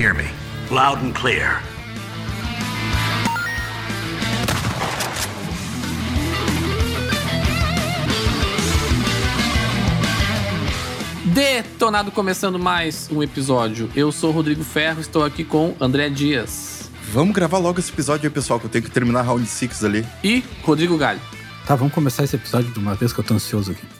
hear me? Loud and clear. Detonado começando mais um episódio. Eu sou o Rodrigo Ferro, estou aqui com André Dias Vamos gravar logo esse episódio aí, pessoal, que eu tenho que terminar Round 6 ali. e Rodrigo Galho. Tá, vamos começar esse episódio de uma vez que eu tô ansioso aqui.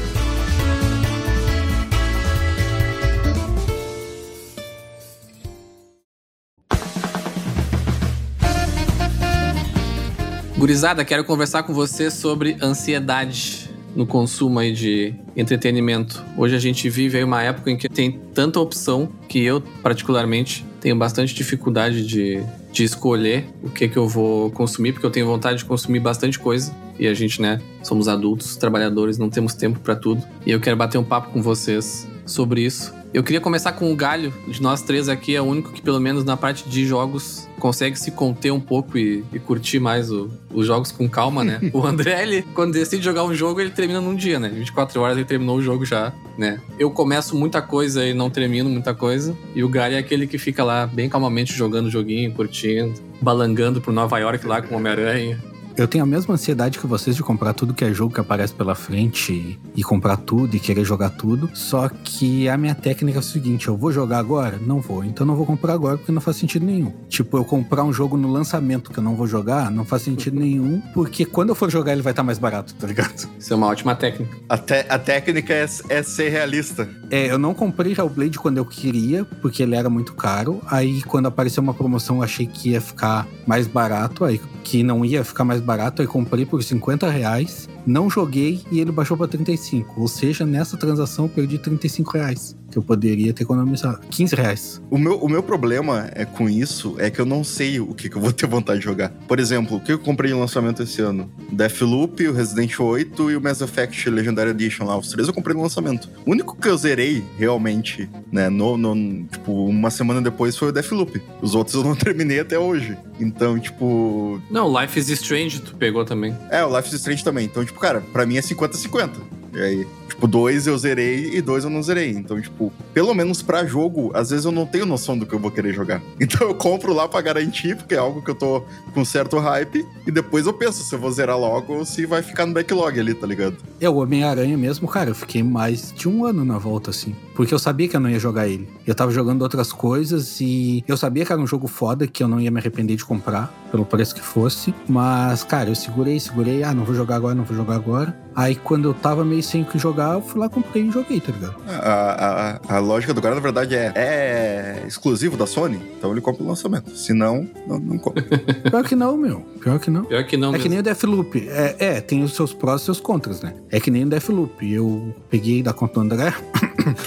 Gurizada, quero conversar com você sobre ansiedade no consumo aí de entretenimento. Hoje a gente vive aí uma época em que tem tanta opção que eu, particularmente, tenho bastante dificuldade de, de escolher o que que eu vou consumir, porque eu tenho vontade de consumir bastante coisa. E a gente, né, somos adultos, trabalhadores, não temos tempo para tudo. E eu quero bater um papo com vocês sobre isso. Eu queria começar com o Galho, de nós três aqui, é o único que, pelo menos na parte de jogos, consegue se conter um pouco e, e curtir mais o- os jogos com calma, né? o André, ele, quando decide jogar um jogo, ele termina num dia, né? 24 horas ele terminou o jogo já, né? Eu começo muita coisa e não termino muita coisa. E o Galho é aquele que fica lá bem calmamente jogando o joguinho, curtindo, balangando pro Nova York lá com o Homem-Aranha. Eu tenho a mesma ansiedade que vocês de comprar tudo que é jogo que aparece pela frente e, comprar tudo e querer jogar tudo. Só que a minha técnica é o seguinte: eu vou jogar agora? Não vou. Então não vou comprar agora porque não faz sentido nenhum. Tipo, eu comprar um jogo no lançamento que eu não vou jogar, não faz sentido nenhum, porque quando eu for jogar ele vai estar mais barato, tá ligado? Isso é uma ótima técnica. A, te- a técnica é, é ser realista. É, eu não comprei Hellblade quando eu queria, porque ele era muito caro. Aí, quando apareceu uma promoção, eu achei que ia ficar mais barato. Aí, que não ia ficar mais barato, aí comprei por 50 reais. Não joguei e ele baixou pra 35. Ou seja, nessa transação eu perdi 35 reais. Que eu poderia ter economizado. 15 reais. O meu, o meu problema é com isso é que eu não sei o que, que eu vou ter vontade de jogar. Por exemplo, o que eu comprei em lançamento esse ano? Deathloop, o Resident 8 e o Mass Effect Legendary Edition lá. Os três eu comprei no lançamento. O único que eu zerei realmente, né, no, no- tipo, uma semana depois foi o Deathloop. Os outros eu não terminei até hoje. Então, tipo, Não, Life is Strange tu pegou também. É, o Life is Strange também. Então, tipo, cara, pra mim é 50-50. E aí, tipo, dois eu zerei e dois eu não zerei. Então, tipo, pelo menos pra jogo, às vezes eu não tenho noção do que eu vou querer jogar. Então eu compro lá pra garantir, porque é algo que eu tô com certo hype. E depois eu penso se eu vou zerar logo ou se vai ficar no backlog ali, tá ligado? É, o Homem-Aranha mesmo, cara, eu fiquei mais de um ano na volta, assim. Porque eu sabia que eu não ia jogar ele. Eu tava jogando outras coisas e eu sabia que era um jogo foda, que eu não ia me arrepender de comprar, pelo preço que fosse. Mas, cara, eu segurei, segurei. Ah, não vou jogar agora, não vou jogar agora. Aí, quando eu tava meio sem o que jogar, eu fui lá, comprei e joguei, tá ligado? A, a, a lógica do cara, na verdade, é, é exclusivo da Sony, então ele compra o lançamento. Se não, não, não compra. Pior que não, meu. Pior que não. Pior que não É que mesmo. nem o Deathloop. É, é, tem os seus prós e seus contras, né? É que nem o Deathloop. Eu peguei da conta do André.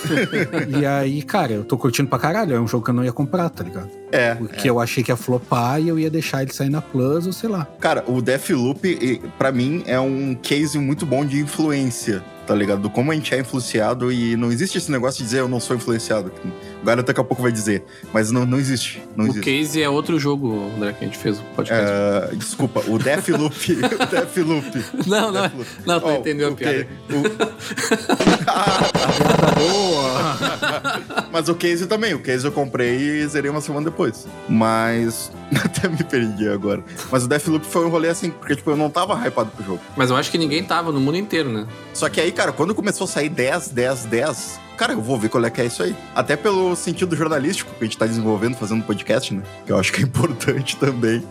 e aí, cara, eu tô curtindo pra caralho. É um jogo que eu não ia comprar, tá ligado? É. Porque eu achei que ia flopar e eu ia deixar ele sair na Plus ou sei lá. Cara, o Deathloop, pra mim, é um case muito bom de influência, tá ligado? Do como a gente é influenciado e não existe esse negócio de dizer eu não sou influenciado. O Gara daqui a pouco vai dizer, mas não, não existe. Não O existe. Case é outro jogo, André, que a gente fez o podcast. É, desculpa, o Deathloop. o Deathloop. não, não, Deathloop. não, tu Ó, entendeu a o piada. o- Piada boa! Mas o case também. O case eu comprei e zerei uma semana depois. Mas. Até me perdi agora. Mas o Deathloop foi um rolê assim, porque tipo, eu não tava hypado pro jogo. Mas eu acho que ninguém tava no mundo inteiro, né? Só que aí, cara, quando começou a sair 10, 10, 10, cara, eu vou ver qual é que é isso aí. Até pelo sentido jornalístico que a gente tá desenvolvendo, fazendo podcast, né? Que eu acho que é importante também.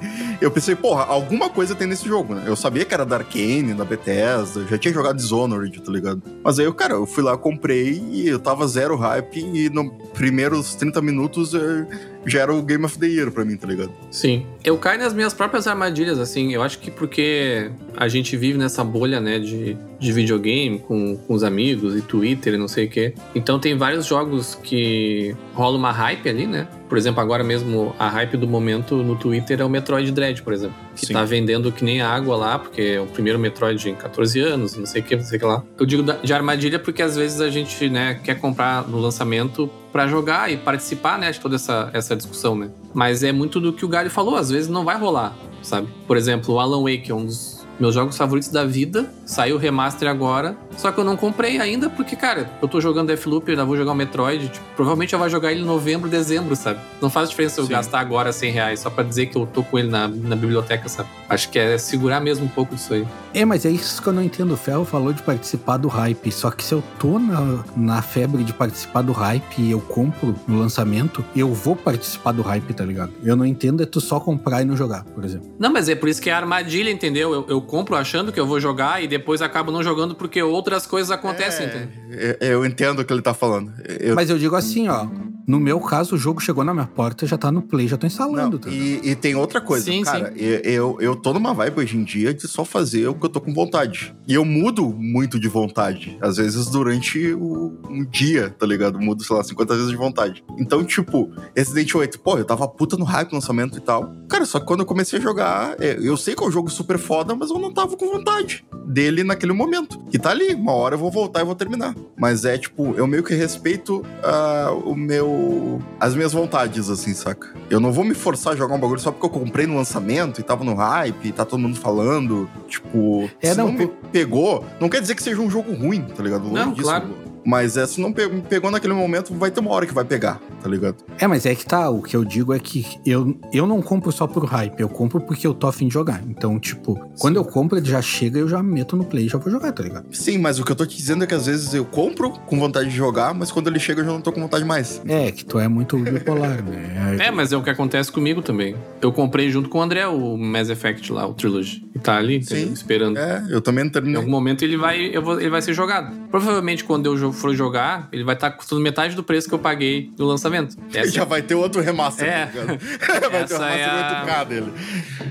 Eu pensei, porra, alguma coisa tem nesse jogo, né? Eu sabia que era da Arkane, da Bethesda, eu já tinha jogado Dishonored, tá ligado? Mas aí, cara, eu fui lá, comprei e eu tava zero hype e no primeiros 30 minutos eu já era o Game of the Year pra mim, tá ligado? Sim. Eu caio nas minhas próprias armadilhas, assim. Eu acho que porque a gente vive nessa bolha, né, de, de videogame com, com os amigos e Twitter e não sei o quê. Então tem vários jogos que rola uma hype ali, né? Por exemplo, agora mesmo a hype do momento no Twitter é o Metroid Dread, por exemplo. Que Sim. tá vendendo que nem água lá, porque é o primeiro Metroid em 14 anos, não sei o que, não sei o que lá. Eu digo de armadilha porque às vezes a gente, né, quer comprar no lançamento pra jogar e participar, né, de toda essa, essa discussão, né? Mas é muito do que o Gary falou, às vezes não vai rolar, sabe? Por exemplo, o Alan Wake é um dos meus jogos favoritos da vida. Saiu o remaster agora. Só que eu não comprei ainda porque, cara, eu tô jogando Deathloop, ainda vou jogar o Metroid. tipo, provavelmente eu vou jogar ele em novembro, dezembro, sabe? Não faz diferença eu Sim. gastar agora 100 reais só pra dizer que eu tô com ele na, na biblioteca, sabe? Acho que é segurar mesmo um pouco disso aí. É, mas é isso que eu não entendo. O Ferro falou de participar do hype. Só que se eu tô na, na febre de participar do hype e eu compro no lançamento, eu vou participar do hype, tá ligado? Eu não entendo é tu só comprar e não jogar, por exemplo. Não, mas é por isso que é armadilha, entendeu? Eu, eu compro achando que eu vou jogar e depois acabo não jogando porque outras coisas acontecem, entendeu? É, eu entendo o que ele tá falando. Eu, Mas eu digo assim, ó. No meu caso, o jogo chegou na minha porta, já tá no play, já tô instalando. Não, tá e, e tem outra coisa, Sim, cara. Eu, eu, eu tô numa vibe hoje em dia de só fazer o que eu tô com vontade. E eu mudo muito de vontade. Às vezes durante o, um dia, tá ligado? Mudo, sei lá, 50 vezes de vontade. Então, tipo, Resident 8, pô, eu tava puta no hype no lançamento e tal. Cara, só que quando eu comecei a jogar, é, eu sei que é um jogo super foda, mas eu não tava com vontade dele naquele momento. Que tá ali, uma hora eu vou voltar e vou terminar. Mas é, tipo, eu meio que respeito ah, o meu. as minhas vontades, assim, saca? Eu não vou me forçar a jogar um bagulho só porque eu comprei no lançamento e tava no hype e tá todo mundo falando. Tipo, É, se não, não, me pegou, não quer dizer que seja um jogo ruim, tá ligado? Longe Não, disso. claro. Mas é, se não pegou naquele momento, vai ter uma hora que vai pegar, tá ligado? É, mas é que tá, o que eu digo é que eu, eu não compro só por hype, eu compro porque eu tô afim de jogar. Então, tipo, quando eu compro, ele já chega, eu já meto no play e já vou jogar, tá ligado? Sim, mas o que eu tô te dizendo é que às vezes eu compro com vontade de jogar, mas quando ele chega eu já não tô com vontade mais. É, que tu é muito bipolar, né? É, mas é o que acontece comigo também. Eu comprei junto com o André o Mass Effect lá, o Trilogy. E tá ali, entendeu? Sim. esperando. É, eu também não Em terminei. algum momento ele vai, eu vou- ele vai ser jogado. Provavelmente quando eu for jogar, ele vai estar custando metade do preço que eu paguei no lançamento. Essa, Já vai ter outro remaster, É. tá ligado? vai ter o Essa remaster é a- 8K dele.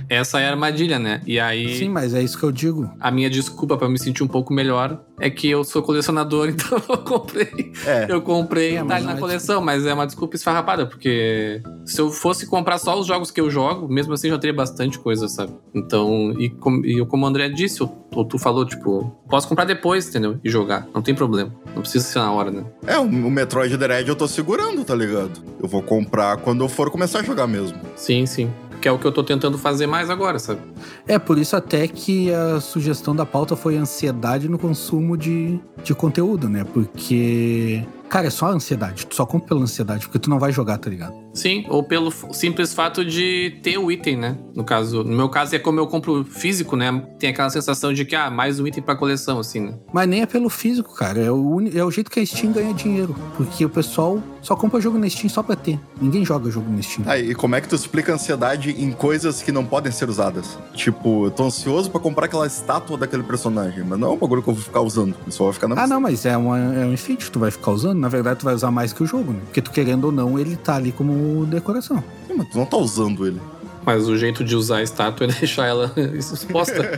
essa é a armadilha, né? E aí, Sim, mas é isso que eu digo. a minha desculpa pra me sentir um pouco melhor é que eu sou colecionador, então eu comprei. É. Eu comprei É, tá na é coleção, mas é uma desculpa esfarrapada, porque se eu fosse comprar só os jogos que eu jogo, mesmo assim eu já teria bastante coisa, sabe? Então, e, com- e eu, como o André disse, ou, ou tu falou, tipo, posso comprar depois, entendeu? E jogar. Não tem problema. Não ser na hora, né? É, o o Metroid Dread eu tô segurando, tá ligado? Eu vou comprar quando eu for começar a jogar mesmo. Sim, sim. Que é o que eu tô tentando fazer mais agora, sabe? É por isso até que a sugestão da pauta foi ansiedade no consumo de, de conteúdo, né? Porque, cara, é só ansiedade. Tu só compra pela ansiedade, porque tu não vai jogar, tá ligado? Sim, ou pelo simples fato de ter o item, né? No caso, no meu caso é como eu compro físico, né? Tem aquela sensação de que, ah, mais um item pra coleção, assim, né? Mas nem é pelo físico, cara. É o, é o jeito que a Steam ganha dinheiro. Porque o pessoal só compra jogo na Steam só pra ter. Ninguém joga jogo na Steam. Aí, e como é que tu explica a ansiedade em coisas que não podem ser usadas? Tipo, eu tô ansioso pra comprar aquela estátua daquele personagem, mas não é um bagulho que eu vou ficar usando. Eu só vai ficar na Ah, não, mas é, uma, é um enfeite que tu vai ficar usando. Na verdade, tu vai usar mais que o jogo, né? Porque tu querendo ou não, ele tá ali como decoração. Sim, mas tu não tá usando ele. Mas o jeito de usar a estátua é deixar ela exposta.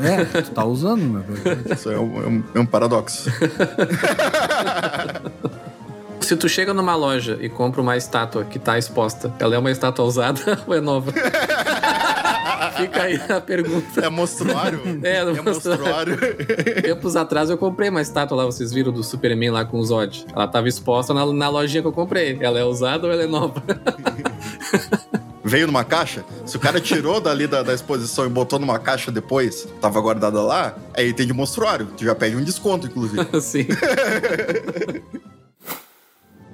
É, tu tá usando, na verdade. Isso é um, é um- é um paradoxo. Se tu chega numa loja e compra uma estátua que tá exposta, ela é uma estátua usada ou é nova? Fica aí a pergunta. É monstruário? É, é monstruário. Tempos atrás eu comprei uma estátua lá, vocês viram do Superman lá com os Zod. Ela tava exposta na, na lojinha que eu comprei. Ela é usada ou ela é nova? Veio numa caixa? Se o cara tirou dali da, da exposição e botou numa caixa depois, tava guardada lá, aí tem de monstruário. Tu já pede um desconto, inclusive. Sim.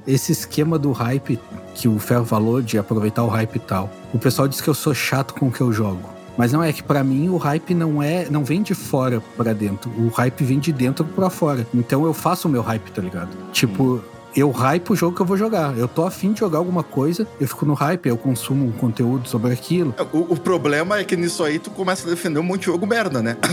Esse esquema do hype que o Ferro falou de aproveitar o hype e tal. O pessoal diz que eu sou chato com o que eu jogo. Mas não é que para mim o hype não é, não vem de fora para dentro. O hype vem de dentro para fora. Então eu faço o meu hype, tá ligado? Tipo, eu hype o jogo que eu vou jogar. Eu tô afim de jogar alguma coisa, eu fico no hype, eu consumo um conteúdo sobre aquilo. O, o problema é que nisso aí tu começa a defender um monte de jogo merda, né?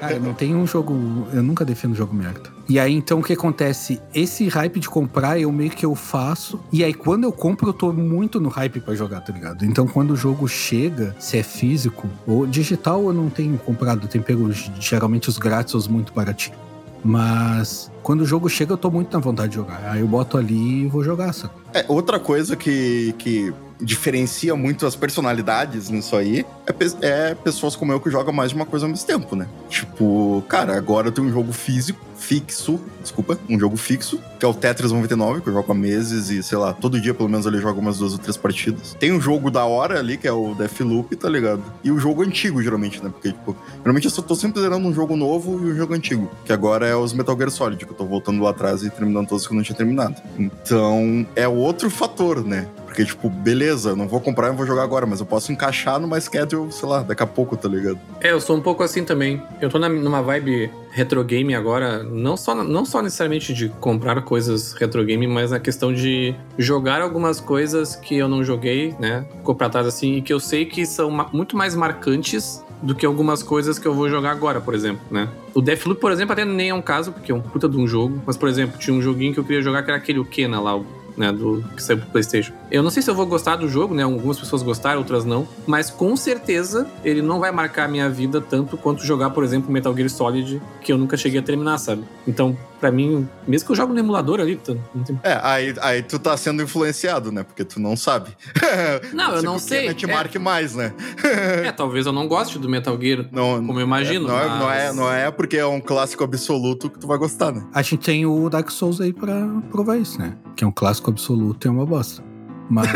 Cara, não tem um jogo. Eu nunca defendo jogo merda. E aí, então, o que acontece? Esse hype de comprar, eu meio que eu faço. E aí, quando eu compro, eu tô muito no hype para jogar, tá ligado? Então, quando o jogo chega, se é físico, ou digital, eu não tenho comprado. Eu tenho pego geralmente os grátis, os muito baratinhos. Mas quando o jogo chega, eu tô muito na vontade de jogar. Aí eu boto ali e vou jogar, sabe? É, outra coisa que, que diferencia muito as personalidades nisso aí é, pe é, pessoas como eu que jogam mais de uma coisa ao mesmo tempo, né? Tipo, cara, agora tenho um jogo físico, fixo, desculpa, um jogo fixo, que é o Tetris 99, que eu jogo há meses e, sei lá, todo dia pelo menos ele joga umas duas ou três partidas. Tem um jogo da hora ali, que é o Deathloop, tá ligado? E o jogo antigo, geralmente, né? Porque, tipo, geralmente eu só tô sempre zerando um jogo novo e um jogo antigo, que agora é os Metal Gear Solid, que eu tô voltando lá atrás e terminando todos que eu não tinha terminado. Então, é outro fator, né? Porque, tipo, beleza, não vou comprar e vou jogar agora, mas eu posso encaixar numa schedule, sei lá, daqui a pouco, tá ligado? É, eu sou um pouco assim também. Eu tô na, numa vibe retro game agora, não só, não só necessariamente de comprar coisas retro game, mas na questão de jogar algumas coisas que eu não joguei, né? Ficou pra trás assim, e que eu sei que são muito mais marcantes do que algumas coisas que eu vou jogar agora, por exemplo, né? O Deathloop, por exemplo, até nem é um caso, porque é um puta de um jogo, mas, por exemplo, tinha um joguinho que eu queria jogar que era aquele Kena lá, o né, do que saiu pro PlayStation. Eu não sei se eu vou gostar do jogo, né? Algumas pessoas gostaram, outras não, mas com certeza ele não vai marcar a minha vida tanto quanto jogar, por exemplo, Metal Gear Solid, que eu nunca cheguei a terminar, sabe? Então, para mim, mesmo que eu jogo no emulador ali, tá, É, aí, aí tu tá sendo influenciado, né? Porque tu não sabe. Não, eu não sei. te é. marque mais, né? é, talvez eu não goste do Metal Gear, não, como eu imagino. É, não, mas... é, não, é, não é porque é um clássico absoluto que tu vai gostar, né? A gente tem o Dark Souls aí pra provar isso, né? Que é um clássico absoluto e é uma bosta. Mas.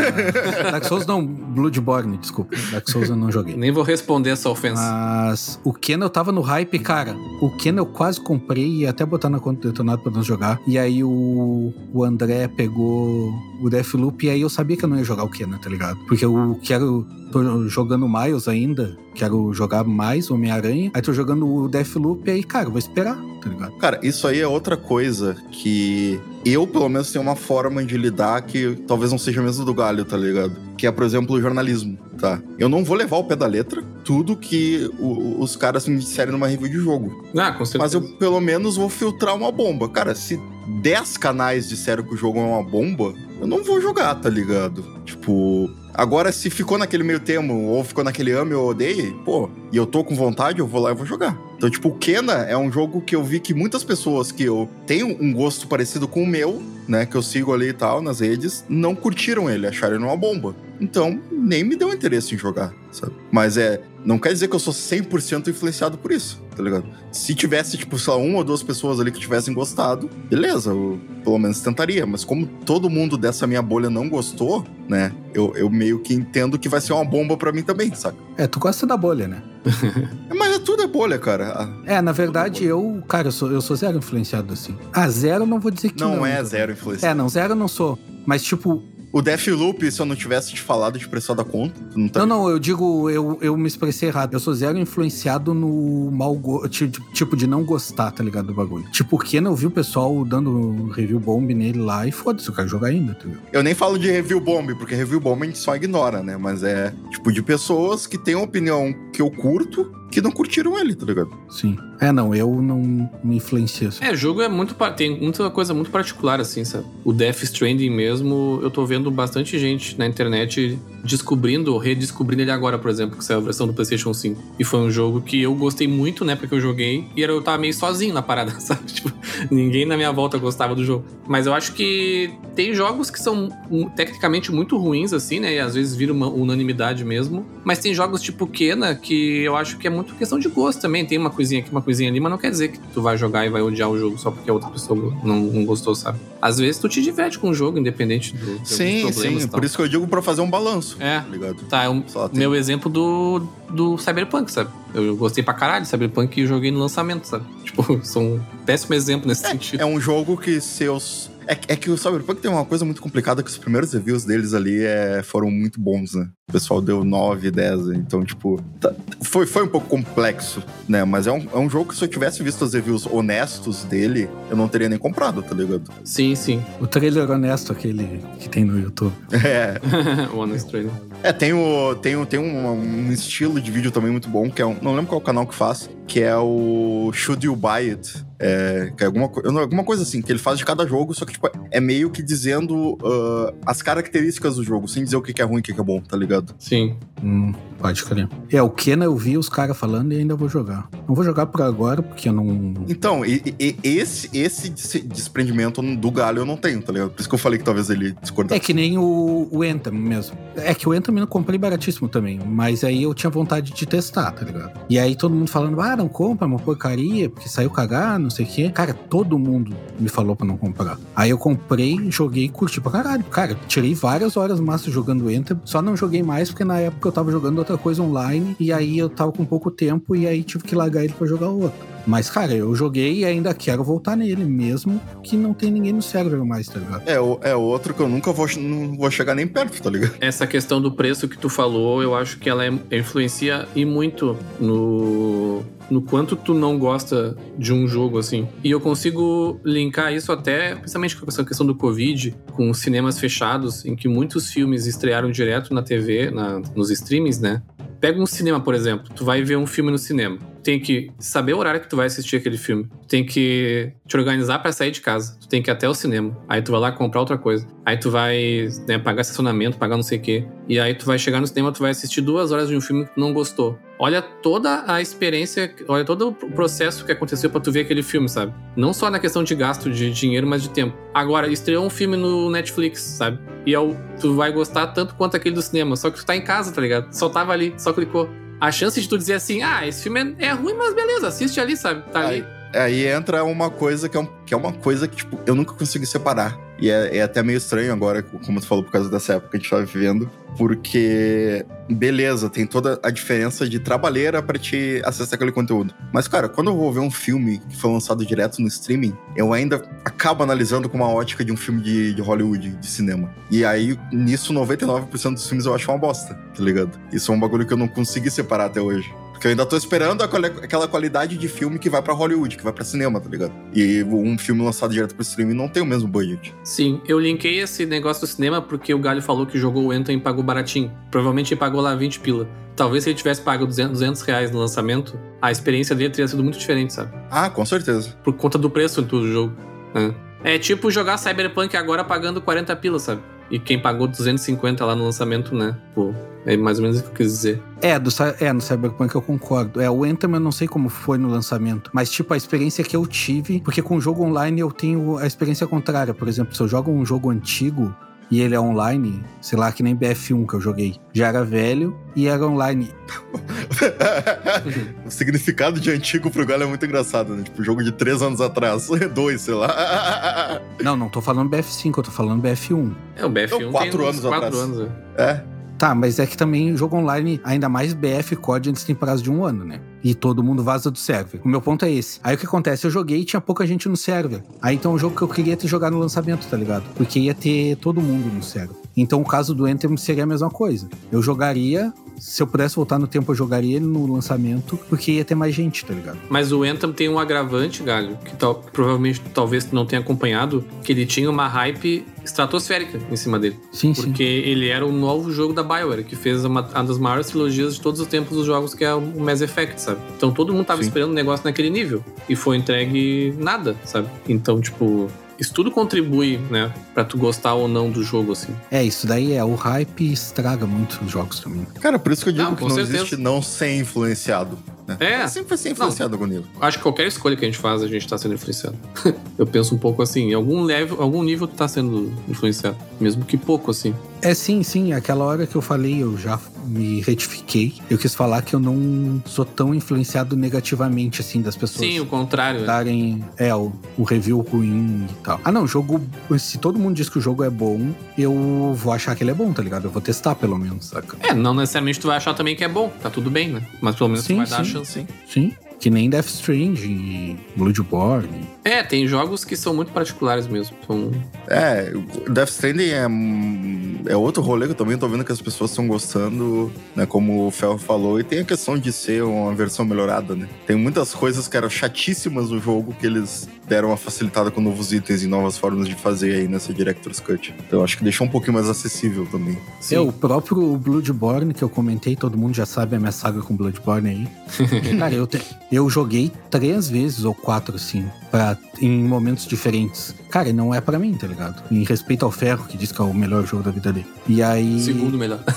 Dark Souls não, Bloodborne, desculpa. Dark Souls eu não joguei. Nem vou responder essa ofensa. Mas o Ken eu tava no hype, cara. O Ken eu quase comprei e até botar na conta do detonado pra não jogar. E aí o, o André pegou o Deathloop e aí eu sabia que eu não ia jogar o Ken, tá ligado? Porque eu quero. Tô jogando Miles ainda. Quero jogar mais Homem-Aranha. Aí tô jogando o Deathloop e aí, cara, vou esperar, tá ligado? Cara, isso aí é outra coisa que eu, pelo menos, tenho uma forma de lidar que talvez não seja mesmo do galho, tá ligado? Que é, por exemplo, o jornalismo, tá? Eu não vou levar ao pé da letra tudo que o, os caras me disserem numa review de jogo. Ah, com certeza. Mas eu, pelo menos, vou filtrar uma bomba. Cara, se 10 canais disseram que o jogo é uma bomba, eu não vou jogar, tá ligado? Tipo, Agora, se ficou naquele meio termo, ou ficou naquele ame ou odeie, pô, e eu tô com vontade, eu vou lá e vou jogar. Então, tipo, o Kena é um jogo que eu vi que muitas pessoas que eu tenho um gosto parecido com o meu, né, que eu sigo ali e tal, nas redes, não curtiram ele, acharam ele uma bomba. Então, nem me deu interesse em jogar, sabe? Mas é, não quer dizer que eu sou 100% influenciado por isso, tá ligado? Se tivesse, tipo, só uma ou duas pessoas ali que tivessem gostado, beleza, eu pelo menos tentaria. Mas como todo mundo dessa minha bolha não gostou, né? Eu, eu meio que entendo que vai ser uma bomba para mim também, saca? É, tu gosta da bolha, né? Mas é tudo é bolha, cara. É, na verdade, é eu, cara, eu sou, eu sou zero influenciado assim. Ah, zero não vou dizer que não. Não é zero influenciado. É, não, zero eu não sou. Mas, tipo, o Deathloop, se eu não tivesse te falado, de pressão da conta. Não, tá... não, não, eu digo, eu, eu me expressei errado. Eu sou zero influenciado no mau gosto, tipo, de não gostar, tá ligado, do bagulho. Tipo, porque não vi o pessoal dando review bomb nele lá e foda-se, eu quero jogar ainda, tá ligado? Eu nem falo de review bomb, porque review bomb a gente só ignora, né? Mas é, tipo, de pessoas que têm uma opinião que eu curto que não curtiram ele, tá ligado? Sim. É, não, eu não me influencio. Assim. É, jogo é muito. Tem muita coisa muito particular, assim, sabe? O Death Stranding mesmo, eu tô vendo bastante gente na internet descobrindo ou redescobrindo ele agora, por exemplo, que saiu a versão do PlayStation 5. E foi um jogo que eu gostei muito, né? Porque eu joguei e eu tava meio sozinho na parada, sabe? Tipo, ninguém na minha volta gostava do jogo. Mas eu acho que tem jogos que são tecnicamente muito ruins, assim, né? E às vezes viram uma unanimidade mesmo. Mas tem jogos tipo Kena que eu acho que é muito questão de gosto também. Tem uma coisinha aqui, uma coisinha ali, mas não quer dizer que tu vai jogar e vai odiar o jogo só porque a outra pessoa não, não gostou, sabe? Às vezes tu te diverte com o jogo, independente do. Sim, sim. Por isso que eu digo pra fazer um balanço. É. Tá ligado? Tá, é o meu exemplo do, do Cyberpunk, sabe? Eu gostei pra caralho de Cyberpunk e joguei no lançamento, sabe? Tipo, sou um péssimo exemplo nesse sentido. É um jogo que seus. É, é que o Cyberpunk tem uma coisa muito complicada que os primeiros reviews deles ali é, foram muito bons, né? O pessoal deu 9, 10, então, tipo, tá- foi, foi um pouco complexo, né? Mas é um, é um jogo que se eu tivesse visto os reviews honestos dele, eu não teria nem comprado, tá ligado? Sim, sim. O trailer honesto, aquele que tem no YouTube. É, o Honest Trailer. É, tem, o, tem, o, tem um, um estilo de vídeo também muito bom, que é um. Não lembro qual canal que faz, que é o Should You Buy It? É, que é alguma, alguma coisa assim, que ele faz de cada jogo, só que tipo, é meio que dizendo ah, as características do jogo, sem dizer o que é ruim e o que é bom, tá ligado? Sim. Hum, pode crer. É, o Kena eu vi os caras falando e ainda vou jogar. Não vou jogar por agora, porque eu não. Então, e, e- esse, esse des- desprendimento do galho eu não tenho, tá ligado? Por isso que eu falei que talvez ele É discordasse. que nem o, o Anthem mesmo. É que o Anthem eu comprei baratíssimo também, mas aí eu tinha vontade de testar, tá ligado? E aí todo mundo falando, ah, não compra, é uma porcaria, porque saiu cagar, não sei o quê. Cara, todo mundo me falou pra não comprar. Aí eu comprei, joguei e curti pra caralho. Cara, tirei várias horas massas jogando Anthem, só não joguei mais porque na época eu tava jogando outra coisa online e aí eu tava com pouco tempo e aí tive que largar ele pra jogar outro. Mas, cara, eu joguei e ainda quero voltar nele, mesmo que não tem ninguém no server mais, tá ligado? É, o- é outro que eu nunca vou, não vou chegar nem perto, tá ligado? Essa questão do preço que tu falou, eu acho que ela é- influencia e muito no, no quanto tu não gosta de um jogo, assim. E eu consigo linkar isso até, principalmente com essa questão do Covid, com os cinemas fechados, em que muitos filmes estrearam direto na TV, na- nos streamings, né? Pega um cinema, por exemplo. Tu vai ver um filme no cinema. Tem que saber o horário que tu vai assistir aquele filme. Tem que te organizar pra sair de casa. Tu tem que ir até o cinema. Aí tu vai lá comprar outra coisa. Aí tu vai né, pagar estacionamento, pagar não sei o quê. E aí tu vai chegar no cinema, tu vai assistir duas horas de um filme que tu não gostou. Olha toda a experiência, olha todo o processo que aconteceu pra tu ver aquele filme, sabe? Não só na questão de gasto de dinheiro, mas de tempo. Agora, estreou um filme no Netflix, sabe? E é o- tu vai gostar tanto quanto aquele do cinema. Só que tu tá em casa, tá ligado? Só tava ali, só clicou. A chance de tu dizer assim, ah, esse filme é, é ruim, mas beleza, assiste ali, sabe? Tá ali. Aí, aí entra uma coisa que é, um- que é uma coisa que, tipo, eu nunca consegui separar. E é, é até meio estranho agora, como tu falou, por causa dessa época que a gente tava vivendo. Porque, beleza, tem toda a diferença de trabalheira pra te acessar aquele conteúdo. Mas, cara, quando eu vou ver um filme que foi lançado direto no streaming, eu ainda acabo analisando com uma ótica de um filme de, de Hollywood, de cinema. E aí, nisso, 99% dos filmes eu acho uma bosta, tá ligado? Isso é um bagulho que eu não consegui separar até hoje. Porque eu ainda tô esperando quali- aquela qualidade de filme que vai pra Hollywood, que vai pra cinema, tá ligado? E um filme lançado direto pro streaming não tem o mesmo budget. Sim, eu linkei esse negócio do cinema porque o Galho falou que jogou o Anthem e pagou baratinho. Provavelmente ele pagou lá 20 pila. Talvez se ele tivesse pago 200, 200 reais no lançamento, a experiência dele teria sido muito diferente, sabe? Ah, com certeza. Por conta do preço do jogo. né? É tipo jogar Cyberpunk agora pagando 40 pila, sabe? E quem pagou 250 lá no lançamento, né? Pô, é mais ou menos o que eu quis dizer. É, do, é, no Cyberpunk eu concordo. É, o Anthem eu não sei como foi no lançamento, mas tipo, a experiência que eu tive, porque com o jogo online eu tenho a experiência contrária. Por exemplo, se eu jogo um jogo antigo e ele é online, sei lá, que nem BF1 que eu joguei, já era velho e era online. o significado de antigo pro Galo é muito engraçado, né? Tipo, jogo de três anos atrás. Dois, sei lá. Não, não tô falando BF5, eu tô falando BF1. É, o BF1 Então, quatro tem anos quatro atrás. anos. é. É. Tá, mas é que também o jogo online, ainda mais BF COD, antes tem prazo de um ano, né? E todo mundo vaza do server. O meu ponto é esse. Aí o que acontece? Eu joguei e tinha pouca gente no server. Aí então é um jogo que eu queria ter jogado no lançamento, tá ligado? Porque ia ter todo mundo no server. Então o caso do Anthem seria a mesma coisa. Eu jogaria, se eu pudesse voltar no tempo, eu jogaria ele no lançamento, porque ia ter mais gente, tá ligado? Mas o Anthem tem um agravante, Galho, que tal- provavelmente talvez tu não tenha acompanhado, que ele tinha uma hype estratosférica em cima dele. Sim, sim. Porque ele era o novo jogo da BioWare, que fez uma, uma das maiores trilogias de todos os tempos dos jogos, que é o Mass Effect, sabe? Então todo mundo tava Sim. esperando um negócio naquele nível. E foi entregue nada, sabe? Então, tipo, isso tudo contribui, né? Pra tu gostar ou não do jogo, assim. É, isso daí é. O hype estraga muito os jogos também. Cara, por isso que eu digo Não, que não certeza. existe não ser influenciado. Né? É. Sempre vai ser influenciado, Gonilo. Acho que qualquer escolha que a gente faz, a gente tá sendo influenciado. Eu penso um pouco assim, em algum level, algum nível tu tá sendo influenciado. Mesmo que pouco, assim. É sim, sim. Aquela hora que eu falei, eu já me retifiquei. Eu quis falar que eu não sou tão influenciado negativamente, assim, das pessoas. Sim, o contrário. darem é, o, o review ruim e tal. Ah, não, jogo. Se todo mundo diz que o jogo é bom, eu vou achar que ele é bom, tá ligado? Eu vou testar pelo menos, saca? É, não necessariamente tu vai achar também que é bom, tá tudo bem, né? Mas pelo menos tu Sim, vai dar a sim. chance. Sim. Sim. Que nem Death Stranding e Bloodborne. É, tem jogos que são muito particulares mesmo. São... É, o Death Stranding é, é outro rolê que eu também tô vendo que as pessoas estão gostando, né? Como o Fel falou, e tem a questão de ser uma versão melhorada, né? Tem muitas coisas que eram chatíssimas no jogo que eles deram uma facilitada com novos itens e novas formas de fazer aí nessa Director's Cut. Então acho que deixou um pouquinho mais acessível também. É, o próprio Bloodborne que eu comentei, todo mundo já sabe a minha saga com Bloodborne aí. Cara, eu, te- eu joguei três vezes ou quatro, assim, pra, em momentos diferentes. Cara, e não é pra mim, tá ligado? Em respeito ao Ferro, que diz que é o melhor jogo da vida dele. E aí. Segundo melhor.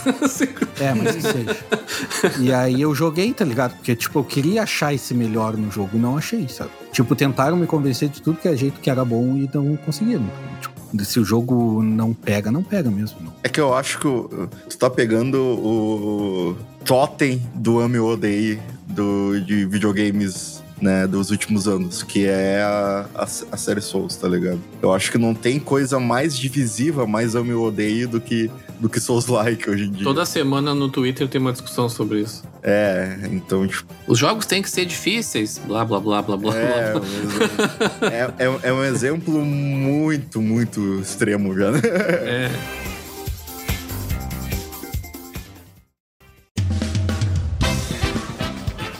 É, mas que seja. e aí eu joguei, tá ligado? Porque, tipo, eu queria achar esse melhor no jogo e não achei, sabe? Tipo, tentaram me convencer de tudo que é jeito que era bom e não conseguiram. Tipo, se o jogo não pega, não pega mesmo. Não. É que eu acho que tu tá pegando o totem do ame ou odeie do, de videogames né, dos últimos anos, que é a, a, a série Souls, tá ligado? Eu acho que não tem coisa mais divisiva, mais ame ou odeie do que, do que Souls-like hoje em dia. Toda semana no Twitter tem uma discussão sobre isso. É, então, tipo, Os jogos têm que ser difíceis, blá blá blá blá blá. é, blá. mas é, é, é um exemplo muito, muito extremo já, né? É.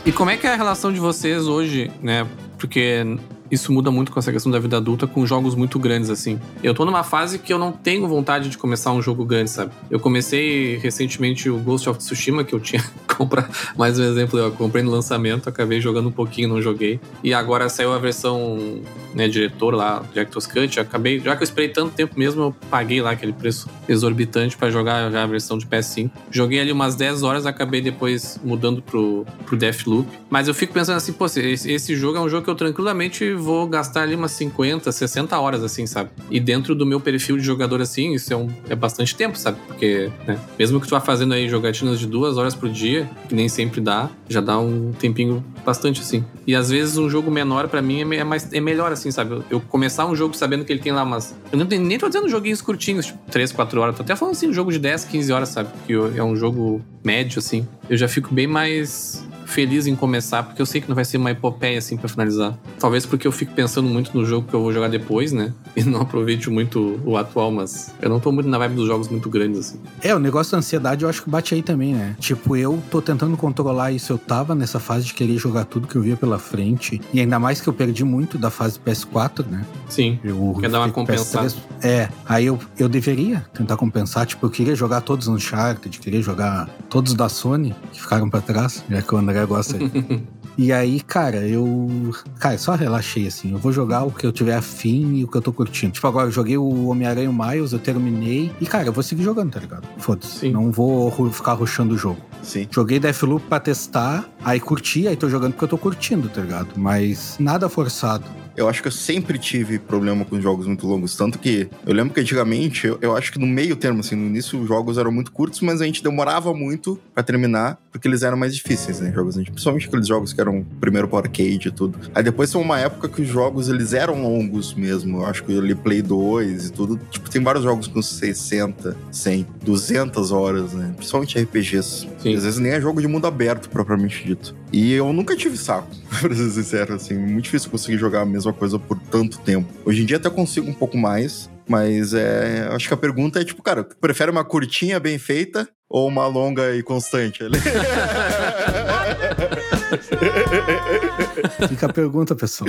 E como é que é a relação de vocês hoje, né? Porque isso muda muito com essa questão da vida adulta com jogos muito grandes, assim. Eu tô numa fase que eu não tenho vontade de começar um jogo grande, sabe? Eu comecei recentemente o Ghost of Tsushima, que eu tinha que comprar mais um exemplo. Eu comprei no lançamento, acabei jogando um pouquinho, não joguei. E agora saiu a versão, né, diretor lá, Director's Cut. Acabei, já que eu esperei tanto tempo mesmo, eu paguei lá aquele preço exorbitante pra jogar já a versão de PS5. Joguei ali umas 10 horas, acabei depois mudando pro, pro Deathloop. Mas eu fico pensando assim, pô, esse, esse jogo é um jogo que eu tranquilamente vou gastar ali umas 50, 60 horas, assim, sabe? E dentro do meu perfil de jogador, assim, isso é, um, é bastante tempo, sabe? Porque, né, mesmo que tu vá fazendo aí jogatinas de duas horas por dia, que nem sempre dá, já dá um tempinho bastante, assim. E às vezes um jogo menor, pra mim, é, é mais, é melhor, assim, sabe? Eu, eu começar um jogo sabendo que ele tem lá umas... Eu não, nem tô dizendo joguinhos curtinhos, tipo 3, 4 horas. Tô até falando, assim, um jogo de 10, 15 horas, sabe? Que é um jogo médio, assim. Eu já fico bem mais feliz em começar, porque eu sei que não vai ser uma epopeia assim pra finalizar. Talvez porque eu fico pensando muito no jogo que eu vou jogar depois, né? E não aproveite muito o atual, mas eu não tô muito na vibe dos jogos muito grandes, assim. É, o negócio da ansiedade eu acho que bate aí também, né? Tipo, eu tô tentando controlar isso. Eu tava nessa fase de querer jogar tudo que eu via pela frente. E ainda mais que eu perdi muito da fase PS4, né? Sim. Eu Quer dar uma compensada. PS3. É, aí eu, eu deveria tentar compensar. Tipo, eu queria jogar todos os Uncharted, queria jogar todos da Sony, que ficaram pra trás, já que o André gosta. e aí, cara, eu. Cara, só relaxei assim. Eu vou jogar o que eu tiver afim e o que eu tô curtindo. Tipo, agora eu joguei o Homem-Aranha Miles, eu terminei. E, cara, eu vou seguir jogando, tá ligado? Foda-se. Não vou ficar rushando o jogo. Sim. Joguei Deathloop pra testar, aí curti, aí tô jogando porque eu tô curtindo, tá ligado? Mas nada forçado. Eu acho que eu sempre tive problema com jogos muito longos. Tanto que eu lembro que antigamente, eu, eu acho que no meio termo, assim, no início os jogos eram muito curtos, mas a gente demorava muito pra terminar, porque eles eram mais difíceis, né? Jogos, principalmente aqueles jogos que eram primeiro pro arcade e tudo. Aí depois foi uma época que os jogos eles eram longos mesmo. Eu acho que eu li Play 2 e tudo. Tipo, tem vários jogos com 60, 100, 200 horas, né? Principalmente RPGs. Sim. Às vezes nem é jogo de mundo aberto, propriamente dito. E eu nunca tive saco, pra ser sincero, assim. Muito difícil conseguir jogar a mesma coisa por tanto tempo. Hoje em dia até consigo um pouco mais, mas é. Acho que a pergunta é tipo, cara, prefere uma curtinha bem feita ou uma longa e constante? Fica a pergunta, pessoal.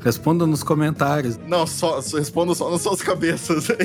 Responda nos comentários. Não, só, só respondo só nas suas cabeças.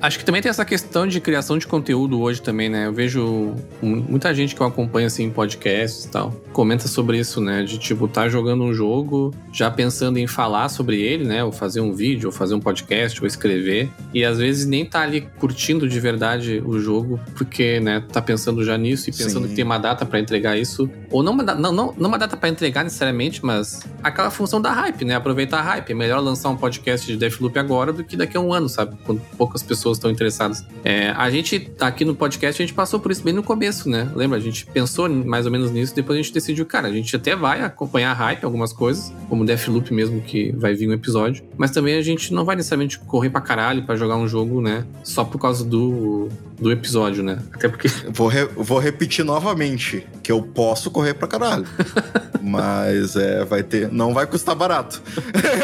Acho que também tem essa questão de criação de conteúdo hoje também, né? Eu vejo mu- muita gente que eu acompanho assim em podcasts e tal, comenta sobre isso, né? De tipo, tá jogando um jogo, já pensando em falar sobre ele, né? Ou fazer um vídeo, ou fazer um podcast, ou escrever. E às vezes nem tá ali curtindo de verdade o jogo, porque, né, tá pensando já nisso e pensando Sim. que tem uma data pra entregar entregar isso. Ou não uma, não, não, não uma data para entregar necessariamente, mas aquela função da hype, né? Aproveitar a hype. É melhor lançar um podcast de Deathloop agora do que daqui a um ano, sabe? Quando poucas pessoas estão interessadas. É, a gente, aqui no podcast, a gente passou por isso bem no começo, né? Lembra? A gente pensou mais ou menos nisso, depois a gente decidiu, cara, a gente até vai acompanhar a hype, algumas coisas, como Deathloop mesmo, que vai vir um episódio, mas também a gente não vai necessariamente correr pra caralho pra jogar um jogo, né? Só por causa do, do episódio, né? Até porque. Vou, re- vou repetir novamente que eu posso correr pra caralho. Mas é, vai ter. Não vai custar barato.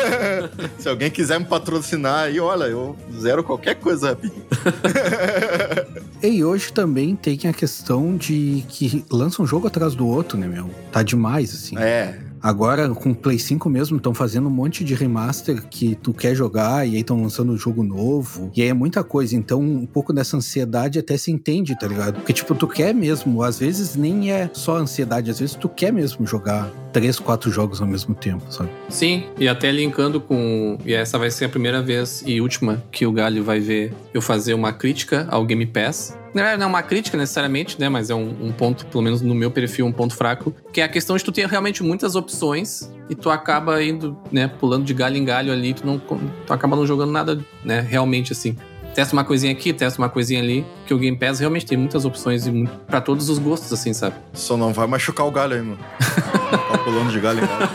Se alguém quiser me patrocinar aí, olha, eu zero qualquer coisa rapidinho. E hoje também tem a questão de que lança um jogo atrás do outro, né, meu? Tá demais, assim. É. Agora, com o Play 5 mesmo, estão fazendo um monte de remaster que tu quer jogar e aí estão lançando um jogo novo. E aí é muita coisa. Então, um pouco dessa ansiedade até se entende, tá ligado? Porque, tipo, tu quer mesmo, às vezes nem é só ansiedade, às vezes tu quer mesmo jogar três, quatro jogos ao mesmo tempo, sabe? Sim, e até linkando com. E essa vai ser a primeira vez e última que o Galho vai ver eu fazer uma crítica ao Game Pass. Não é não é uma crítica necessariamente, né? Mas é um, um ponto, pelo menos no meu perfil, um ponto fraco. Que é a questão de tu ter realmente muitas opções e tu acaba indo, né, pulando de galho em galho ali, tu, não, tu acaba não jogando nada, né, realmente assim. Testa uma coisinha aqui, testa uma coisinha ali, que o Game Pass realmente tem muitas opções e muito, pra todos os gostos, assim, sabe? Só não vai machucar o galho aí, mano. tá pulando de galho em galho.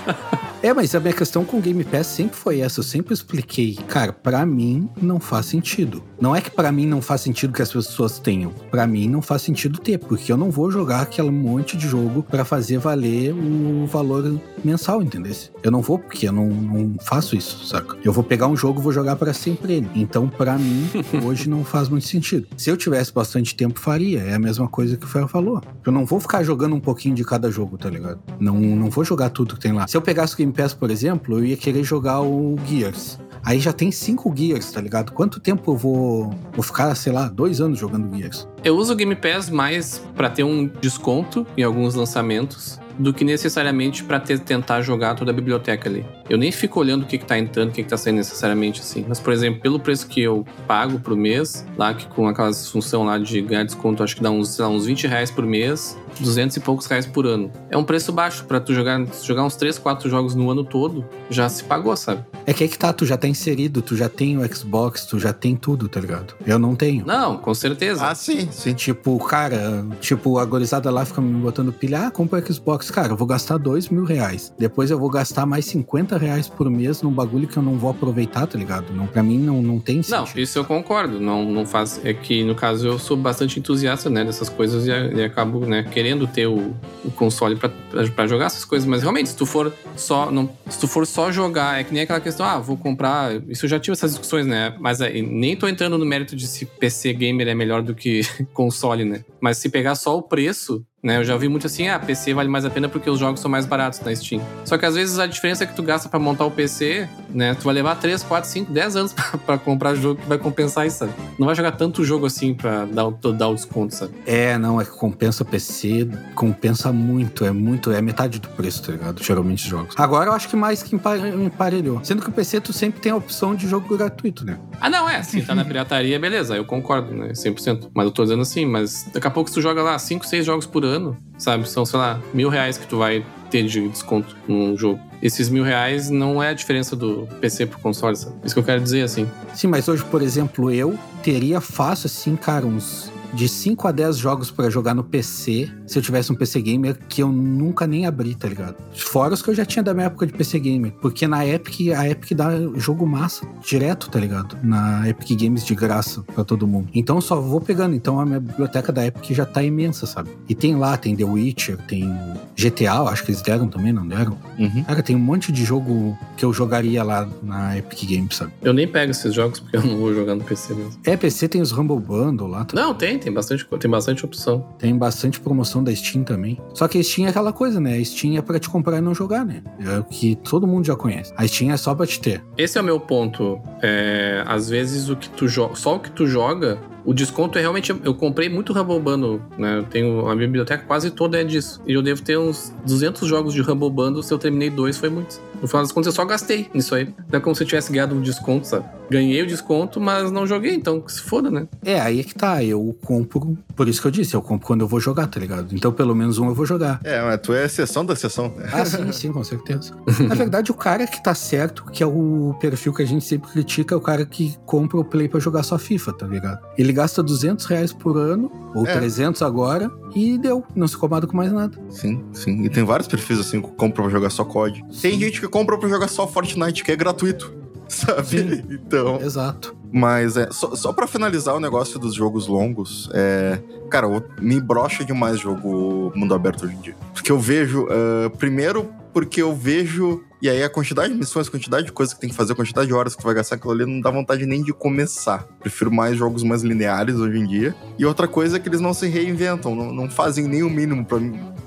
É, mas a minha questão com o Game Pass sempre foi essa. Eu sempre expliquei, cara, pra mim não faz sentido. Não é que pra mim não faz sentido que as pessoas tenham. Pra mim não faz sentido ter, porque eu não vou jogar aquele monte de jogo pra fazer valer o valor mensal, entendeu? Eu não vou porque eu não, não faço isso, saca? Eu vou pegar um jogo e vou jogar pra sempre ele. Então, pra mim, hoje não faz muito sentido. Se eu tivesse bastante tempo, faria. É a mesma coisa que o Ferro falou. Eu não vou ficar jogando um pouquinho de cada jogo, tá ligado? Não, não vou jogar tudo que tem lá. Se eu pegasse o Game Pass, por exemplo, eu ia querer jogar o Gears. Aí já tem cinco Gears, tá ligado? Quanto tempo eu vou, vou ficar, sei lá, dois anos jogando Gears? Eu uso o Game Pass mais pra ter um desconto em alguns lançamentos do que necessariamente pra ter, tentar jogar toda a biblioteca ali. Eu nem fico olhando o que, que tá entrando, o que, que tá saindo necessariamente assim. Mas, por exemplo, pelo preço que eu pago pro mês, lá que com aquelas função lá de ganhar desconto, acho que dá uns, lá, uns 20 reais por mês, 200 e poucos reais por ano. É um preço baixo pra tu jogar, jogar uns 3, 4 jogos no ano todo, já se pagou, sabe? É que aí que tá, tu já tá inserido, tu já tem o Xbox, tu já tem tudo, tá ligado? Eu não tenho. Não, com certeza. Ah, sim, sim. Tipo, cara, tipo, a gorizada lá fica me botando pilha, ah, compra o Xbox. Cara, eu vou gastar dois mil reais. Depois eu vou gastar mais 50 reais por mês num bagulho que eu não vou aproveitar, tá ligado? Não, pra mim não, não tem Não, sentido. isso eu concordo. Não, não faz. É que, no caso, eu sou bastante entusiasta, né, dessas coisas e, e acabo, né, querendo ter o, o console pra jogar essas coisas. Mas realmente, se tu for só. Não, se tu for só jogar, é que nem aquela questão, ah, vou comprar. Isso eu já tive essas discussões, né? Mas é, nem tô entrando no mérito de se PC gamer é melhor do que console, né? Mas se pegar só o preço. Né, eu já ouvi muito assim, ah, PC vale mais a pena porque os jogos são mais baratos na Steam. Só que às vezes a diferença é que tu gasta pra montar o PC, né? Tu vai levar 3, 4, 5, 10 anos pra, pra comprar jogo que vai compensar isso, sabe? Não vai jogar tanto jogo assim pra dar, o- dar o desconto, sabe? É, não, é que compensa PC, compensa muito, é muito, é metade do preço, tá ligado? Geralmente os jogos. Agora eu acho que mais que empa- emparelhou. Sendo que o PC tu sempre tem a opção de jogo gratuito, né? Ah, não, é. Se tá na pirataria, beleza, eu concordo, né? 100%. Mas eu tô dizendo assim, mas daqui a pouco tu joga lá 5, 6 jogos por ano, sabe? São, sei lá, mil reais que tu vai ter de desconto num jogo. Esses mil reais não é a diferença do PC pro console, sabe? Isso que eu quero dizer, assim. Sim, mas hoje, por exemplo, eu teria fácil, assim, cara, uns de 5 a 10 jogos pra jogar no PC, se eu tivesse um PC Gamer, que eu nunca nem abri, tá ligado? Fora os que eu já tinha da minha época de PC Gamer. Porque na Epic, a Epic dá jogo massa direto, tá ligado? Na Epic Games de graça pra todo mundo. Então eu só vou pegando. Então a minha biblioteca da Epic já tá imensa, sabe? E tem lá, tem The Witcher, tem GTA, acho que eles deram também, não deram? Uhum. Cara, tem um monte de jogo que eu jogaria lá na Epic Games, sabe? Eu nem pego esses jogos porque eu não vou jogar no PC mesmo. É, PC tem os Rumble Bundle lá, tá? Não, tem, tem bastante, tem bastante opção. tem bastante promoção da Steam também. Só que a Steam é aquela coisa, né? A Steam é pra te comprar e não jogar, né? É o que todo mundo já conhece. A Steam é só pra te ter. Esse é o meu ponto. É, às vezes o que tu joga, só o que tu joga O desconto é realmente. Eu comprei muito Rumble Bundle, né? Eu tenho. A minha biblioteca quase toda é disso. E eu devo ter uns 200 jogos de Rumble Bundle. Se eu terminei dois, foi muito. No final das contas, eu só gastei nisso aí. Não é como se eu tivesse ganhado um desconto, sabe? Ganhei o desconto, mas não joguei, então que se foda, né? É, aí é que tá. Eu compro. Por isso que eu disse, eu compro quando eu vou jogar, tá ligado? Então pelo menos um eu vou jogar. É, mas tu é exceção da exceção. Ah, sim, sim, com certeza. Na verdade, o cara que tá certo, que é o perfil que a gente sempre critica, é o cara que compra o Play pra jogar só FIFA, tá ligado? Ele gasta 200 reais por ano, ou É. 300 agora, e deu. Não se incomoda com mais nada. Sim, sim. E tem vários perfis assim que compram pra jogar só COD. Tem gente que compra pra jogar só Fortnite, que é gratuito. Sabe? Sim. Então. Exato. Mas é, só, só pra finalizar o negócio dos jogos longos, é. Cara, o- me brocha demais jogo mundo aberto hoje em dia. Porque eu vejo. ah, primeiro, porque eu vejo. E aí a quantidade de missões, a quantidade de coisas que tem que fazer, a quantidade de horas que tu vai gastar aquilo ali, não dá vontade nem de começar. Prefiro mais jogos mais lineares hoje em dia. E outra coisa é que eles não se reinventam, não, não fazem nem o mínimo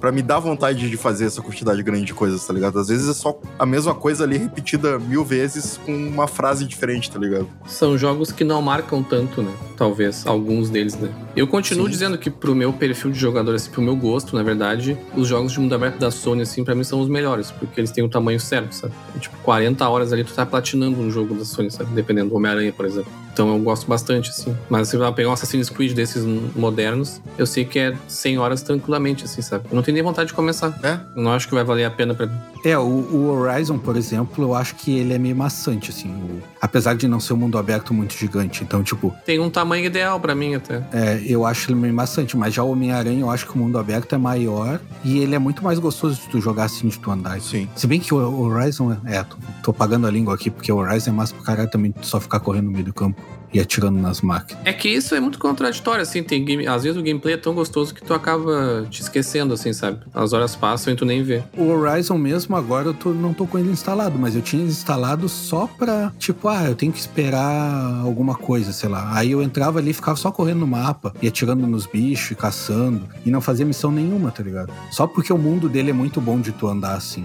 pra me dar vontade de fazer essa quantidade grande de coisas, tá ligado? Às vezes é só a mesma coisa ali repetida mil vezes com uma frase diferente, tá ligado? São jogos que não marcam tanto, né? Talvez, alguns deles, né? Eu continuo Sim. dizendo que pro meu perfil de jogador, assim, pro meu gosto, na verdade, os jogos de mundo aberto da Sony, assim, pra mim são os melhores, porque eles têm o tamanho certo, sabe? Tipo, 40 horas ali tu tá platinando um jogo da Sony, sabe? Dependendo do Homem-Aranha, por exemplo. Então eu gosto bastante, assim. Mas se eu pegar um Assassin's Creed desses modernos, eu sei que é 100 horas tranquilamente, assim, sabe? Eu não tenho nem vontade de começar. É? Eu não acho que vai valer a pena pra mim. É, o, o Horizon, por exemplo, eu acho que ele é meio maçante, assim. o- apesar de não ser um mundo aberto muito gigante. Então, tipo, Tem um tamanho ideal pra mim até. é, eu acho ele meio maçante. Mas já o Homem-Aranha, eu acho que o mundo aberto é maior. E ele é muito mais gostoso de tu jogar assim, de tu andar. Sim. Se bem que o Horizon é. tô, tô pagando a língua aqui, porque o Horizon é massa pro caralho também só ficar correndo no meio do campo e atirando nas máquinas. É que isso é muito contraditório, assim, tem game... às vezes o gameplay é tão gostoso que tu acaba te esquecendo, assim, sabe? As horas passam e tu nem vê. O Horizon mesmo, agora eu tô- não tô com ele instalado, mas eu tinha instalado só pra, tipo, ah, eu tenho que esperar alguma coisa, sei lá. Aí eu entrava ali e ficava só correndo no mapa, e atirando nos bichos, e caçando, e não fazia missão nenhuma, tá ligado? Só porque o mundo dele é muito bom de tu andar assim.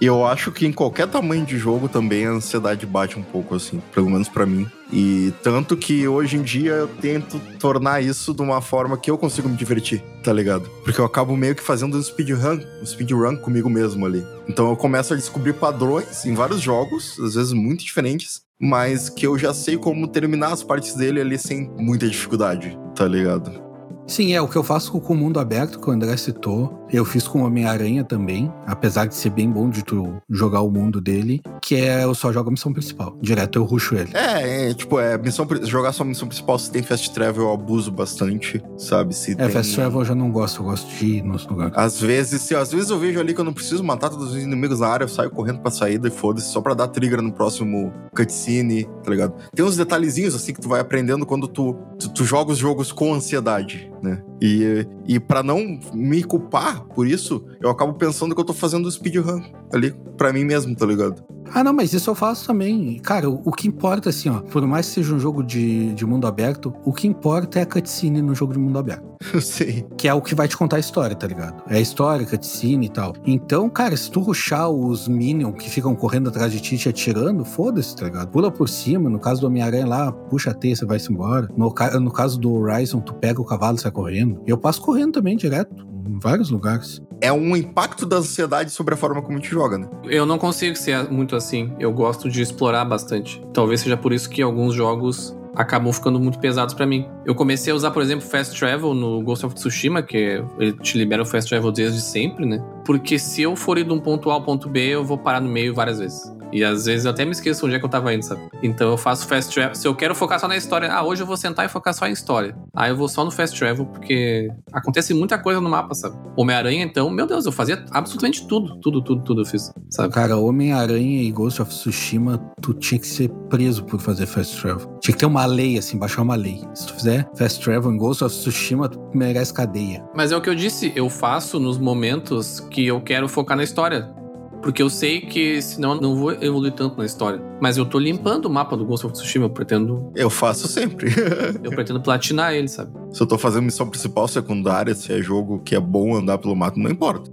E eu acho que em qualquer tamanho de jogo também a ansiedade bate um pouco, assim, pelo menos pra mim. E tanto que hoje em dia eu tento tornar isso de uma forma que eu consigo me divertir, tá ligado? Porque eu acabo meio que fazendo um speedrun, um speedrun comigo mesmo ali. Então eu começo a descobrir padrões em vários jogos, às vezes muito diferentes, mas que eu já sei como terminar as partes dele ali sem muita dificuldade, tá ligado? Sim, é o que eu faço com o mundo aberto, que o André citou. Eu fiz com o Homem-Aranha também, apesar de ser bem bom de tu jogar o mundo dele, que é eu só jogo a missão principal. Direto eu ruxo ele. É, é, tipo, é, missão, jogar só a missão principal, se tem fast travel, eu abuso bastante, sabe? Se É, tem... Fast Travel eu já não gosto, eu gosto de ir nos lugares. Às vezes, se, às vezes eu vejo ali que eu não preciso matar todos os inimigos na área, eu saio correndo pra saída e foda-se, só pra dar trigger no próximo cutscene, tá ligado? Tem uns detalhezinhos assim que tu vai aprendendo quando tu, tu, tu joga os jogos com ansiedade, né? E, e para não me culpar por isso, eu acabo pensando que eu tô fazendo speedrun ali pra mim mesmo, tá ligado? Ah, não, mas isso eu faço também. Cara, o, o que importa, assim, ó, por mais que seja um jogo de, de mundo aberto, o que importa é a cutscene no jogo de mundo aberto. Eu sei. Que é o que vai te contar a história, tá ligado? É a história, cutscene e tal. Então, cara, se tu ruxar os Minions que ficam correndo atrás de ti e te atirando, foda-se, tá ligado? Pula por cima, no caso do Homem-Aranha lá, puxa a teia, você vai-se embora. No, no caso do Horizon, tu pega o cavalo e sai correndo. Eu passo correndo também, direto, em vários lugares. É um impacto da ansiedade sobre a forma como a gente joga, né? Eu não consigo ser muito assim. Eu gosto de explorar bastante. Talvez seja por isso que alguns jogos acabam ficando muito pesados pra mim. Eu comecei a usar, por exemplo, Fast Travel no Ghost of Tsushima, que ele te libera o Fast Travel desde sempre, né? Porque se eu for ir de um ponto A ao ponto B, eu vou parar no meio várias vezes. E às vezes eu até me esqueço onde é que eu tava indo, sabe? Então eu faço Fast Travel. Se eu quero focar só na história, ah, hoje eu vou sentar e focar só em história. Aí eu vou só no Fast Travel, porque acontece muita coisa no mapa, sabe? Homem-Aranha, então, meu Deus, eu fazia absolutamente tudo, tudo, tudo, tudo eu fiz, sabe? Cara, Homem-Aranha e Ghost of Tsushima, tu tinha que ser preso por fazer fast travel. Tinha que ter uma lei, assim, baixar uma lei. Se tu fizer fast travel em Ghost of Tsushima, tu merece cadeia. Mas é o que eu disse, eu faço nos momentos que eu quero focar na história. Porque eu sei que senão eu não vou evoluir tanto na história. Mas eu tô limpando o mapa do Ghost of Tsushima, eu pretendo. Eu faço sempre. eu pretendo platinar ele, sabe? Se eu tô fazendo missão principal, secundária, se é jogo que é bom andar pelo mapa, não importa.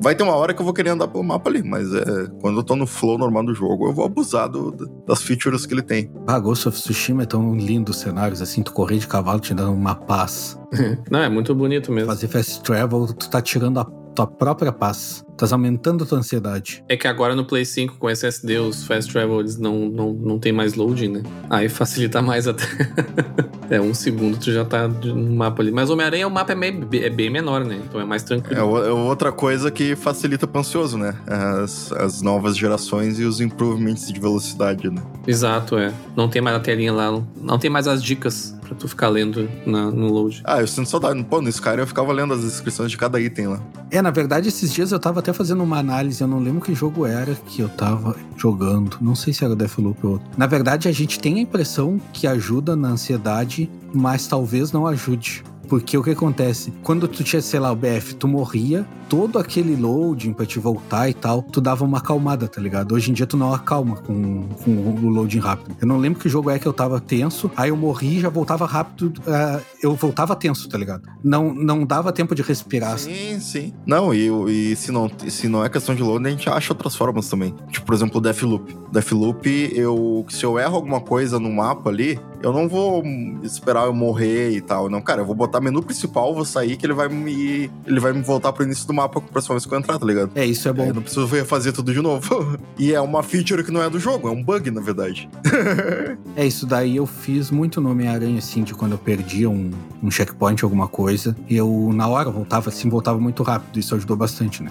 Vai ter uma hora que eu vou querer andar pelo mapa ali, mas é, quando eu tô no flow normal do jogo, eu vou abusar do, das features que ele tem. Ah, Ghost of Tsushima é tão lindo os cenários, assim, tu correr de cavalo te dando uma paz. não, é muito bonito mesmo. Fazer fast travel, tu tá tirando a tua própria paz. Estás aumentando a tua ansiedade. É que agora no Play 5 com SSD os Fast Travel eles não, não, não tem mais loading, né? Aí facilita mais até. é, um segundo tu já tá no mapa ali. Mas Homem-Aranha o mapa é, meio, é bem menor, né? Então é mais tranquilo. É, é outra coisa que facilita pro ansioso, né? As, as novas gerações e os improvements de velocidade, né? Exato, é. Não tem mais a telinha lá, não tem mais as dicas pra tu ficar lendo na, no load. Ah, eu sinto saudade. Pô, no Skyrim eu ficava lendo as descrições de cada item lá. É, na verdade, esses dias eu tava até fazendo uma análise, eu não lembro que jogo era que eu tava jogando. Não sei se era Deathloop ou outro. Na verdade, a gente tem a impressão que ajuda na ansiedade, mas talvez não ajude. Porque o que acontece? Quando tu tinha, sei lá, o BF, tu morria, todo aquele loading pra te voltar e tal, tu dava uma acalmada, tá ligado? Hoje em dia tu não acalma com, com o loading rápido. Eu não lembro que jogo é que eu tava tenso, aí eu morri já voltava rápido, uh, eu voltava tenso, tá ligado? Não, não dava tempo de respirar. Sim, sim. Não, e, e se, não, se não é questão de loading, a gente acha outras formas também. Tipo, por exemplo, o Deathloop. Deathloop, eu, se eu erro alguma coisa no mapa ali, eu não vou esperar eu morrer e tal. Não, cara, eu vou botar menu principal, vou sair, que ele vai me. Ele vai me voltar pro início do mapa a próxima vez que eu entrar, tá ligado? É, isso é bom. Eu não preciso fazer tudo de novo. e é uma feature que não é do jogo, é um bug, na verdade. é, isso daí eu fiz muito no Homem-Aranha, assim, de quando eu perdia um, um checkpoint, alguma coisa. E eu, na hora, voltava assim, voltava muito rápido. Isso ajudou bastante, né?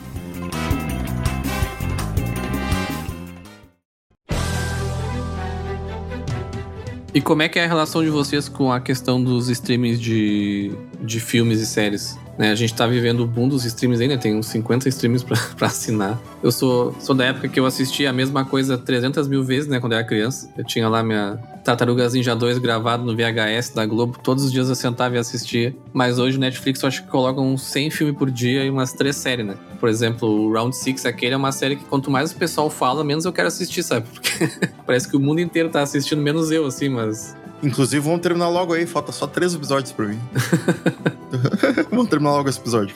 E como é que é a relação de vocês com a questão dos streamings de, de filmes e séries? Né? A gente tá vivendo o boom dos streams ainda, tem uns 50 streams pra assinar. Eu sou, sou da época que eu assistia a mesma coisa 300 mil vezes, né, quando eu era criança. Eu tinha lá minha Tartarugas Ninja 2 gravado no VHS da Globo, todos os dias eu sentava e assistia. Mas hoje o Netflix eu acho que coloca uns 100 filmes por dia e umas três séries, né? Por exemplo, o Round 6, aquele é uma série que quanto mais o pessoal fala, menos eu quero assistir, sabe? Porque parece que o mundo inteiro tá assistindo, menos eu, assim, mas Inclusive, vamos terminar logo aí, falta só três episódios pra mim. vamos terminar logo esse episódio.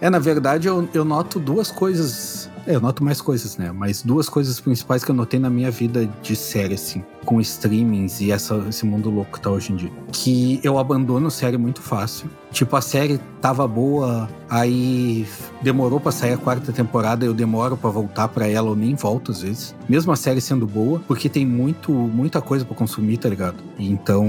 É, na verdade, eu, eu noto duas coisas. É, eu noto mais coisas, né? Mas duas coisas principais que eu notei na minha vida de série, assim, com streamings e essa, esse mundo louco que tá hoje em dia. Que eu abandono série muito fácil. Tipo, a série tava boa, aí demorou pra sair a quarta temporada, eu demoro para voltar para ela, ou nem volto às vezes. Mesmo a série sendo boa, porque tem muito, muita coisa para consumir, tá ligado? Então,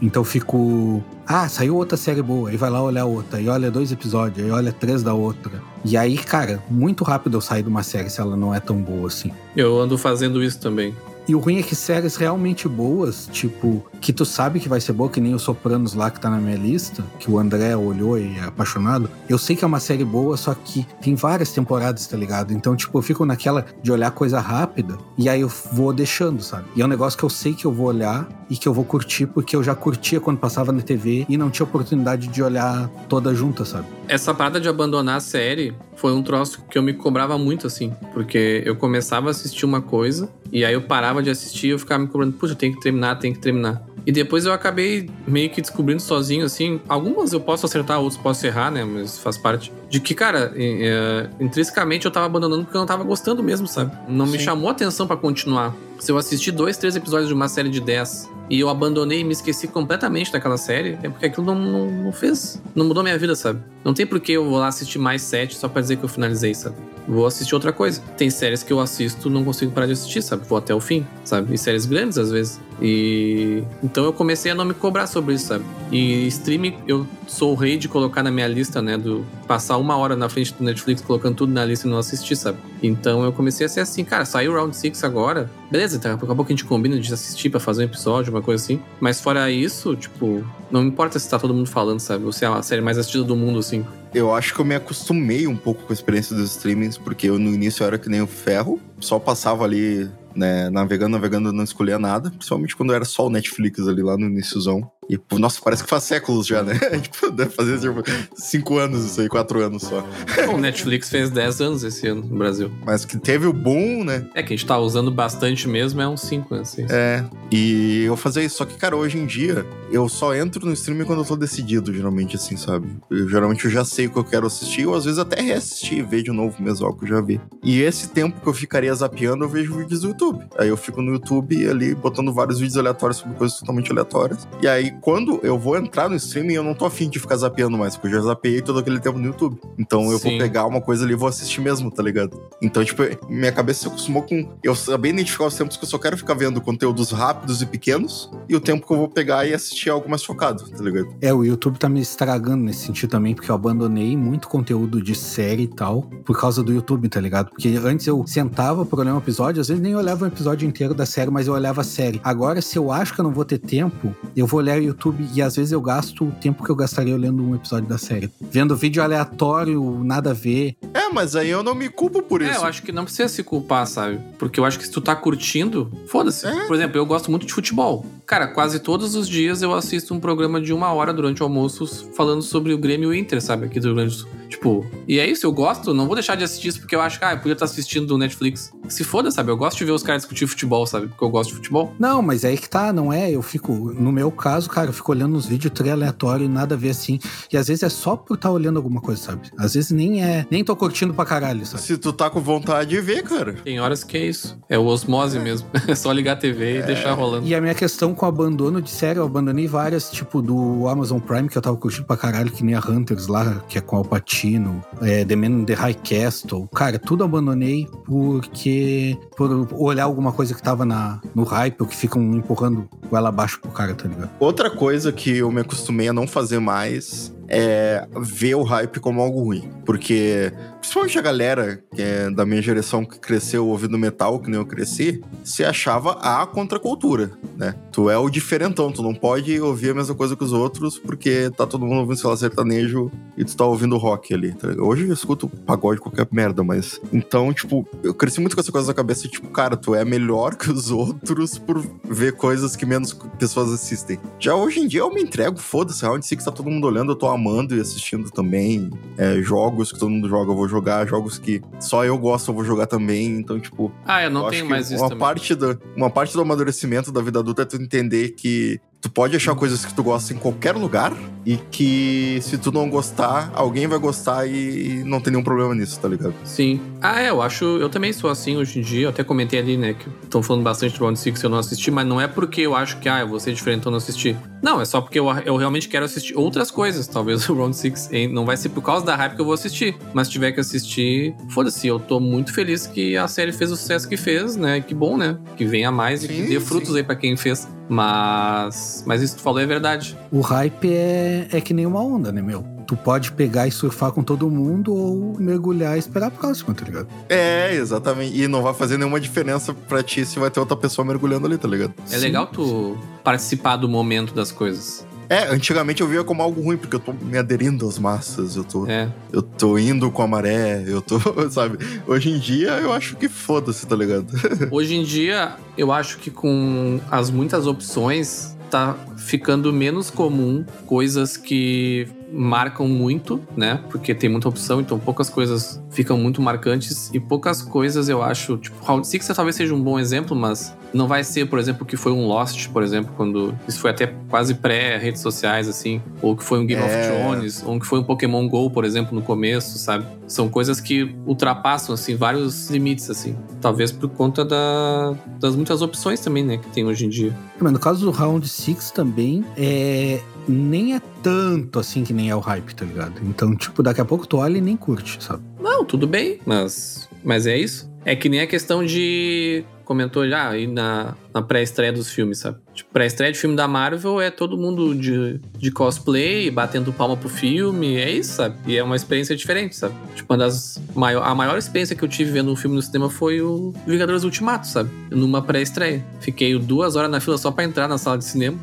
então fico. Ah, saiu outra série boa. Aí vai lá olhar outra. E olha dois episódios. Aí olha três da outra. E aí, cara, muito rápido eu saio de uma série se ela não é tão boa assim. Eu ando fazendo isso também. E o ruim é que séries realmente boas, tipo, que tu sabe que vai ser boa, que nem o Sopranos lá que tá na minha lista, que o André olhou e é apaixonado. Eu sei que é uma série boa, só que tem várias temporadas, tá ligado? Então, tipo, eu fico naquela de olhar coisa rápida e aí eu vou deixando, sabe? E é um negócio que eu sei que eu vou olhar e que eu vou curtir porque eu já curtia quando passava na TV e não tinha oportunidade de olhar toda junta, sabe? Essa parada de abandonar a série foi um troço que eu me cobrava muito, assim, porque eu começava a assistir uma coisa e aí eu parava de assistir e eu ficava me cobrando, puxa, tem que terminar, tem que terminar. E depois eu acabei meio que descobrindo sozinho, assim. Algumas eu posso acertar, outras posso errar, né? Mas faz parte. De que, cara, é, intrinsecamente eu tava abandonando porque eu não tava gostando mesmo, sabe? Não Sim. me chamou a atenção para continuar. Se eu assistir dois, três episódios de uma série de 10 e eu abandonei e me esqueci completamente daquela série, é porque aquilo não, não, não fez. Não mudou minha vida, sabe? Não tem por que eu vou lá assistir mais sete só pra dizer que eu finalizei, sabe? Vou assistir outra coisa. Tem séries que eu assisto não consigo parar de assistir, sabe? Vou até o fim, sabe? E séries grandes às vezes. E então eu comecei a não me cobrar sobre isso, sabe? E streaming, eu sou o rei de colocar na minha lista, né? Do passar uma hora na frente do Netflix colocando tudo na lista e não assistir, sabe? Então eu comecei a ser assim, cara, saiu o Round 6 agora. Beleza, então daqui a pouco a gente combina de assistir para fazer um episódio, uma coisa assim. Mas fora isso, tipo, não importa se tá todo mundo falando, sabe? Ou se é a série mais assistida do mundo, assim. Eu acho que eu me acostumei um pouco com a experiência dos streamings, porque eu no início eu era que nem o ferro, só passava ali né, navegando, navegando, não escolhia nada, principalmente quando era só o Netflix ali lá no iníciozão. E, nossa, parece que faz séculos já, né? tipo, deve fazer tipo, cinco anos isso aí, quatro anos só. o Netflix fez 10 anos esse ano no Brasil. Mas que teve o boom, né? É que a gente tá usando bastante mesmo, é uns 5 anos. Assim. É, e eu fazia isso. Só que, cara, hoje em dia, eu só entro no streaming quando eu tô decidido, geralmente, assim, sabe? Eu, geralmente eu já sei o que eu quero assistir, ou às vezes até reassistir, ver de novo mesmo algo que eu já vi. E esse tempo que eu ficaria zapeando, eu vejo vídeos do YouTube. Aí eu fico no YouTube ali, botando vários vídeos aleatórios sobre coisas totalmente aleatórias. E aí, quando eu vou entrar no streaming, eu não tô afim de ficar zapeando mais, porque eu já zapeei todo aquele tempo no YouTube. Então eu Sim. vou pegar uma coisa ali e vou assistir mesmo, tá ligado? Então, tipo, minha cabeça se acostumou com eu saber identificar os tempos que eu só quero ficar vendo conteúdos rápidos e pequenos e o tempo que eu vou pegar e assistir algo mais focado, tá ligado? É, o YouTube tá me estragando nesse sentido também, porque eu abandonei muito conteúdo de série e tal, por causa do YouTube, tá ligado? Porque antes eu sentava pra olhar um episódio, às vezes nem olhava um episódio inteiro da série, mas eu olhava a série. Agora, se eu acho que eu não vou ter tempo, eu vou olhar o YouTube e às vezes eu gasto o tempo que eu gastaria olhando um episódio da série. Vendo vídeo aleatório, nada a ver. É, mas aí eu não me culpo por É, isso. eu acho que não precisa se culpar, sabe? Porque eu acho que se tu tá curtindo, foda-se. É. Por exemplo, eu gosto muito de futebol. Cara, quase todos os dias eu assisto um programa de uma hora durante o almoço falando sobre o Grêmio e o Inter, sabe? Aqui do Rio Grande do Sul. Tipo, e é isso, eu gosto, não vou deixar de assistir isso porque eu acho que, ah, eu podia estar assistindo do Netflix. Se foda, sabe? Eu gosto de ver os caras discutir futebol, sabe? Porque eu gosto de futebol. Não, mas é aí que tá, não é? Eu fico, no meu caso, cara, eu fico olhando uns vídeos tri aleatório, nada a ver assim. E às vezes é só por estar olhando alguma coisa, sabe? Às vezes nem é, nem tô curtindo pra caralho, sabe? Se tu tá com vontade de ver, cara. Tem horas que é isso. É o osmose mesmo. É só ligar a TV e deixar rolando. E a minha questão com o abandono de série, eu abandonei várias, tipo do Amazon Prime, que eu tava curtindo pra caralho, que nem a Hunters lá, que é com o Alpatino, é, The Man in the High Castle. Cara, tudo abandonei porque por olhar alguma coisa que tava na, no hype, ou que ficam empurrando ela abaixo pro cara, tá ligado? Outra coisa que eu me acostumei a não fazer mais é ver o hype como algo ruim. Porque, principalmente a galera que é da minha geração que cresceu ouvindo metal, que nem eu cresci, se achava a contracultura, né? Tu é o diferentão, tu não pode ouvir a mesma coisa que os outros porque tá todo mundo ouvindo, sei lá, sertanejo e tu tá ouvindo rock ali. tá? Hoje eu escuto pagode, qualquer merda, mas... Então, tipo, eu cresci muito com essa coisa na cabeça, tipo, cara, tu é melhor que os outros por ver coisas que menos pessoas assistem. Já hoje em dia eu me entrego, foda-se, Round Six tá todo mundo olhando, eu tô amando e assistindo também. É, jogos que todo mundo joga, eu vou jogar. Jogos que só eu gosto, eu vou jogar também. Então, tipo, Ah, eu não eu tenho mais isso uma também. parte do Uma parte do amadurecimento da vida adulta é tu entender que tu pode achar coisas que tu gosta em qualquer lugar e que se tu não gostar, alguém vai gostar e não tem nenhum problema nisso, tá ligado? Sim. Ah, é, eu acho. Eu também sou assim hoje em dia. Eu até comentei ali, né, que estão falando bastante do Round Six eu não assisti, mas não é porque eu acho que, ah, eu vou ser diferente, então eu não assisti. Não, é só porque eu, eu realmente quero assistir outras coisas. Talvez o Round Six hein, não vai ser por causa da hype que eu vou assistir. Mas se tiver que assistir, foda-se, eu tô muito feliz que a série fez o sucesso que fez, né? Que bom, né? Que venha mais e que Sim, dê frutos sim. aí pra quem fez. Mas. Mas isso que tu falou é verdade. O hype é, é que nem uma onda, né, meu? Tu pode pegar e surfar com todo mundo ou mergulhar e esperar a próxima, tá ligado? É, exatamente. E não vai fazer nenhuma diferença pra ti se vai ter outra pessoa mergulhando ali, tá ligado? É legal tu participar do momento das coisas. É, antigamente eu via como algo ruim, porque eu tô me aderindo às massas, eu tô, É. eu tô indo com a maré, eu tô, sabe? Hoje em dia eu acho que foda-se, tá ligado? Hoje em dia, eu acho que com as muitas opções, tá ficando menos comum coisas que marcam muito, né? Porque tem muita opção, então poucas coisas ficam muito marcantes e poucas coisas eu acho, tipo, Round Six talvez seja um bom exemplo, mas não vai ser, por exemplo, o que foi um Lost, por exemplo, quando isso foi até quase pré-redes sociais, assim, ou que foi um Game É. of Thrones, ou que foi um Pokémon GO, por exemplo, no começo, sabe? São coisas que ultrapassam, assim, vários limites, assim. Talvez por conta da- das muitas opções também, né, que tem hoje em dia. Mas no caso do Round 6 também, é, nem é tanto assim que nem é o hype, tá ligado? Então, tipo, daqui a pouco tu olha e nem curte, sabe? Não, tudo bem, mas, mas é isso. É que nem a questão de. Comentou já aí na, na pré-estreia dos filmes, sabe? Tipo, pré-estreia de filme da Marvel é todo mundo de, de cosplay, batendo palma pro filme, é isso, sabe? E é uma experiência diferente, sabe? Tipo, uma das. Maior, a maior experiência que eu tive vendo um filme no cinema foi o Vingadores Ultimato, sabe? Numa pré-estreia. Fiquei duas horas na fila só pra entrar na sala de cinema.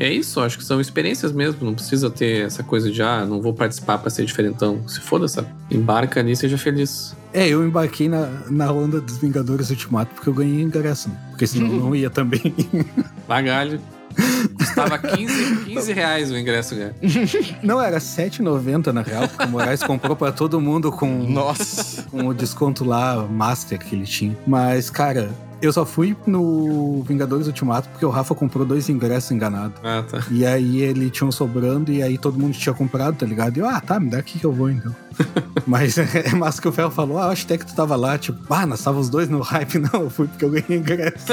É isso, acho que são experiências mesmo. Não precisa ter essa coisa de, ah, não vou participar pra ser diferentão. Se foda, sabe? Embarca ali e seja feliz. É, eu embarquei na, na onda dos Vingadores Ultimato porque eu ganhei ingresso, né? Porque senão eu não ia também. Bagalho. Tava 15, 15 reais o ingresso, cara. Não, era 7,90 na real, porque o Moraes comprou pra todo mundo com, Nossa. com o desconto lá, Master que ele tinha. Mas, cara, eu só fui no Vingadores Ultimato porque o Rafa comprou dois ingressos enganados. Ah, tá. E aí ele tinha um sobrando e aí todo mundo tinha comprado, tá ligado? E eu, ah, tá, me dá aqui que eu vou então. Mas é massa que o Ferro falou, ah, acho até que tu tava lá, tipo, ah, nós tava os dois no hype. Não, eu fui porque eu ganhei ingresso.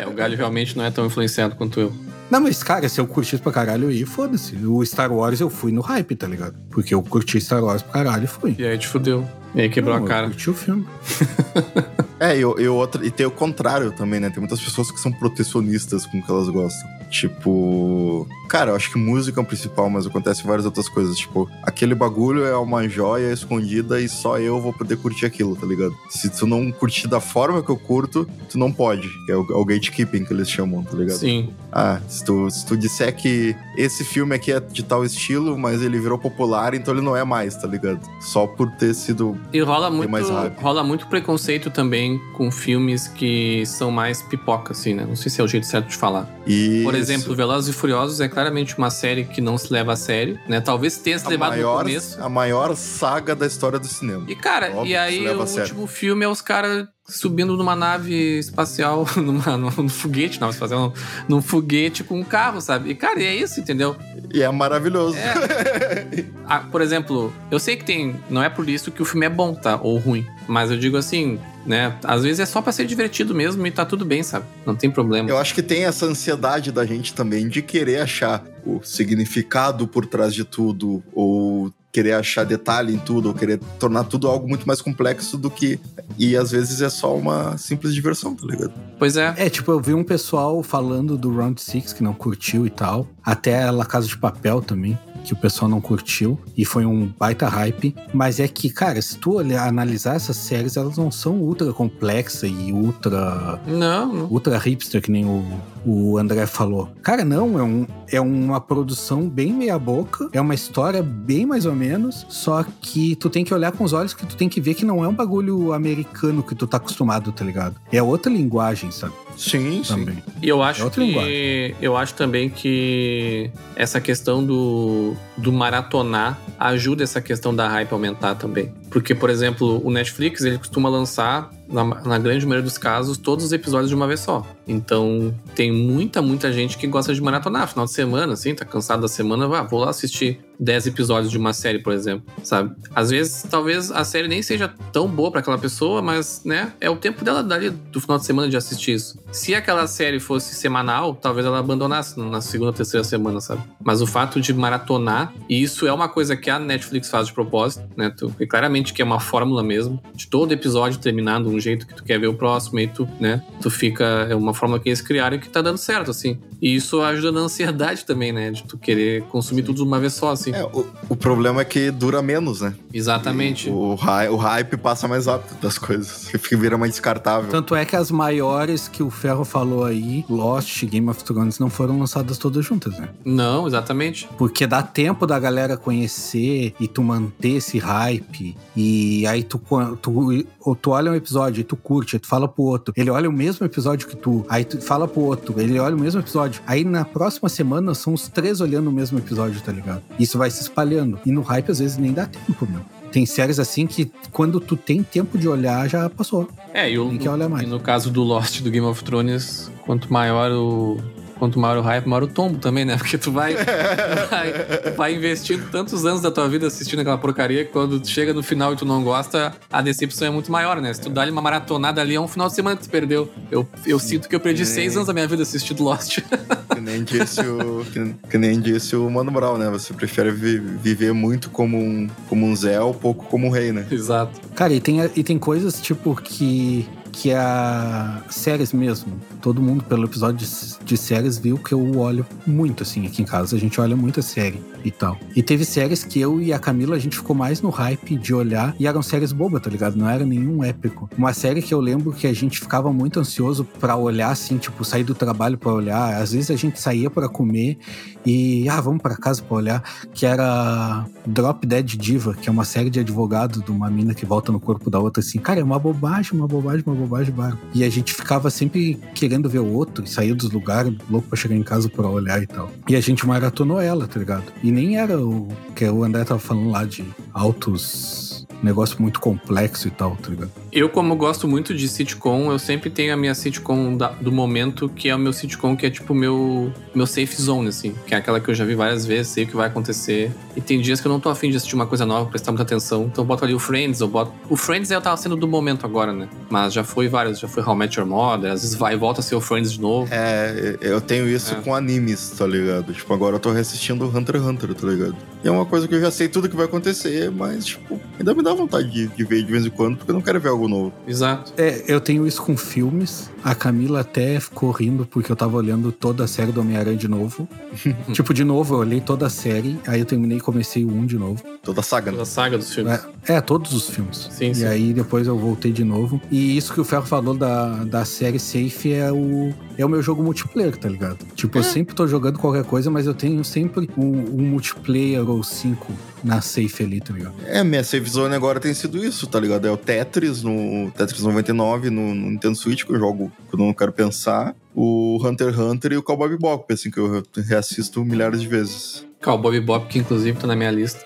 É, o Galho realmente não é tão influenciado quanto eu. Não, mas, cara, se eu curtisse pra caralho, eu ia, foda-se. O Star Wars eu fui no hype, tá ligado? Porque eu curti Star Wars pra caralho e fui. E aí te fudeu. E aí quebrou Não, a cara. Eu curti o filme. É, e, eu, eu outra, e tem o contrário também, né? Tem muitas pessoas que são protecionistas com o que elas gostam. Tipo. Cara, eu acho que música é o principal, mas acontece várias outras coisas. Tipo, aquele bagulho é uma joia escondida e só eu vou poder curtir aquilo, tá ligado? Se tu não curtir da forma que eu curto, tu não pode. É o, é o gatekeeping que eles chamam, tá ligado? Sim. Ah, se tu, se tu disser que esse filme aqui é de tal estilo, mas ele virou popular, então ele não é mais, tá ligado? Só por ter sido. E rola muito, mais hype. rola muito preconceito também com filmes que são mais pipoca, assim, né? Não sei se é o jeito certo de falar. E Por exemplo, Velozes e Furiosos é claramente uma série que não se leva a sério, né? Talvez tenha se a levado maior, no começo. a maior saga da história do cinema. E, cara, Óbvio e aí o último filme é os caras subindo numa nave espacial, numa, num foguete, nave espacial, num, num foguete com um carro, sabe? E, cara, e é isso, entendeu? E é maravilhoso. É. Ah, por exemplo, eu sei que tem. Não é por isso que o filme é bom, tá? Ou ruim. Mas eu digo assim, né? Às vezes é só pra ser divertido mesmo e tá tudo bem, sabe? Não tem problema. Eu acho que tem essa ansiedade da gente também de querer achar o significado por trás de tudo, ou querer achar detalhe em tudo, ou querer tornar tudo algo muito mais complexo do que. E às vezes é só uma simples diversão, tá ligado? Pois é. É, tipo, eu vi um pessoal falando do Round Six que não curtiu e tal. Até a La Casa de Papel também, que o pessoal não curtiu. E foi um baita hype. Mas é que, cara, se tu olhar, analisar essas séries, elas não são ultra complexas e ultra Não, não. ultra hipster, que nem o, o André falou. Cara, não, é, um, é uma produção bem meia-boca, é uma história bem mais ou menos, só que tu tem que olhar com os olhos que tu tem que ver que não é um bagulho americano que tu tá acostumado, tá ligado? É outra linguagem, sabe? Sim, sim. Também. E eu acho É que linguagem. eu acho também que essa questão do, do maratonar ajuda essa questão da hype a aumentar também. Porque, por exemplo, o Netflix ele costuma lançar, na, na grande maioria dos casos, todos os episódios de uma vez só. Então tem muita, muita gente que gosta de maratonar. Final de semana, assim, tá cansado da semana, vá, vou lá assistir 10 episódios de uma série, por exemplo, sabe? Às vezes, talvez a série nem seja tão boa pra aquela pessoa, mas, né, é o tempo dela dali do final de semana de assistir isso. Se aquela série fosse semanal, talvez ela abandonasse na segunda, terceira semana, sabe? Mas o fato de maratonar, e isso é uma coisa que a Netflix faz de propósito, né? Tu, e claramente que é uma fórmula mesmo, de todo episódio terminar de um jeito que tu quer ver o próximo, e tu, né, tu fica. É uma fórmula que eles criaram e que tá dando certo, assim. E isso ajuda na ansiedade também, né? De tu querer consumir tudo de uma vez só, assim. É, o, o problema é que dura menos, né? Exatamente. O, o hype passa mais rápido das coisas. Fica- Vira mais descartável. Tanto é que as maiores que o Ferro falou aí, Lost, Game of Thrones, não foram lançadas todas juntas, né? Não, exatamente. Porque dá tempo da galera conhecer e tu manter esse hype. E aí tu, tu, tu olha um episódio e tu curte, aí tu fala pro outro. Ele olha o mesmo episódio que tu, aí tu fala pro outro. Ele olha o mesmo episódio. Aí na próxima semana são os três olhando o mesmo episódio, tá ligado? Isso vai se espalhando. E no hype às vezes nem dá tempo, meu. Tem séries assim que quando tu tem tempo de olhar, já passou. É, e, o, Tem que olhar mais. e no caso do Lost do Game of Thrones, quanto maior o. Quanto maior o hype, maior o tombo também, né? Porque tu vai, vai, vai investindo tantos anos da tua vida assistindo aquela porcaria que quando chega no final e tu não gosta, a decepção é muito maior, né? Se tu dá ali uma maratonada ali, é um final de semana que tu perdeu. Eu, eu sinto que eu perdi seis anos da minha vida assistindo Lost. Que nem disse o, que, que nem disse o Mano Brown, né? Você prefere vi- viver muito como um, como um Zé ou pouco como um rei, né? Exato. Cara, e tem, e tem coisas tipo que. Que a séries mesmo. Todo mundo, pelo episódio de, de séries, viu que eu olho muito, assim, aqui em casa. A gente olha muita série e tal. E teve séries que eu e a Camila, a gente ficou mais no hype de olhar. E eram séries bobas, tá ligado? Não era nenhum épico. Uma série que eu lembro que a gente ficava muito ansioso pra olhar, assim, tipo, sair do trabalho pra olhar. Às vezes a gente saía pra comer e, ah, vamos pra casa pra olhar. Que era Drop Dead Diva, que é uma série de advogado de uma mina que volta no corpo da outra, assim. Cara, é uma bobagem, uma bobagem, uma bobagem. barba. E a gente ficava sempre querendo ver o outro, e saía dos lugares, louco pra chegar em casa pra olhar e tal. E a gente maratonou ela, tá ligado? E nem era o que o André tava falando lá de altos negócio muito complexo e tal, tá ligado? Eu, como gosto muito de sitcom, eu sempre tenho a minha sitcom da- do momento, que é o meu sitcom que é tipo o meu, meu safe zone, assim. Que é aquela que eu já vi várias vezes, sei o que vai acontecer. E tem dias que eu não tô afim de assistir uma coisa nova, prestar muita atenção. Então eu boto ali o Friends, eu boto. O Friends eu tava sendo do momento agora, né? Mas já foi vários, já foi How I Met Your Mother, às vezes vai e volta a ser o Friends de novo. É, eu tenho isso É. com animes, tá ligado? Tipo, agora eu tô reassistindo Hunter x Hunter, tá ligado? E é uma coisa que eu já sei tudo que vai acontecer, mas, tipo, ainda me dá vontade de, de ver de vez em quando, porque eu não quero ver algo novo. Exato. É, eu tenho isso com filmes. A Camila até ficou rindo porque eu tava olhando toda a série do Homem-Aranha de novo. tipo, de novo, eu olhei toda a série, aí eu terminei e comecei o 1 de novo. Toda a saga, né? Toda a saga dos filmes. É, é, todos os filmes. Sim, e sim. aí depois eu voltei de novo. E isso que o Ferro falou da, da série Safe é o, é o meu jogo multiplayer, tá ligado? Tipo, eu sempre tô jogando qualquer coisa, mas eu tenho sempre um, um multiplayer ou cinco na Safe ali, tá ligado? É, minha save zone agora tem sido isso, tá ligado? É o Tetris, no Tetris 99 no, no Nintendo Switch, que eu jogo que eu não quero pensar. O Hunter x Hunter e o Cowboy Bebop, assim, que eu reassisto milhares de vezes. Cowboy Bebop, que inclusive tá na minha lista.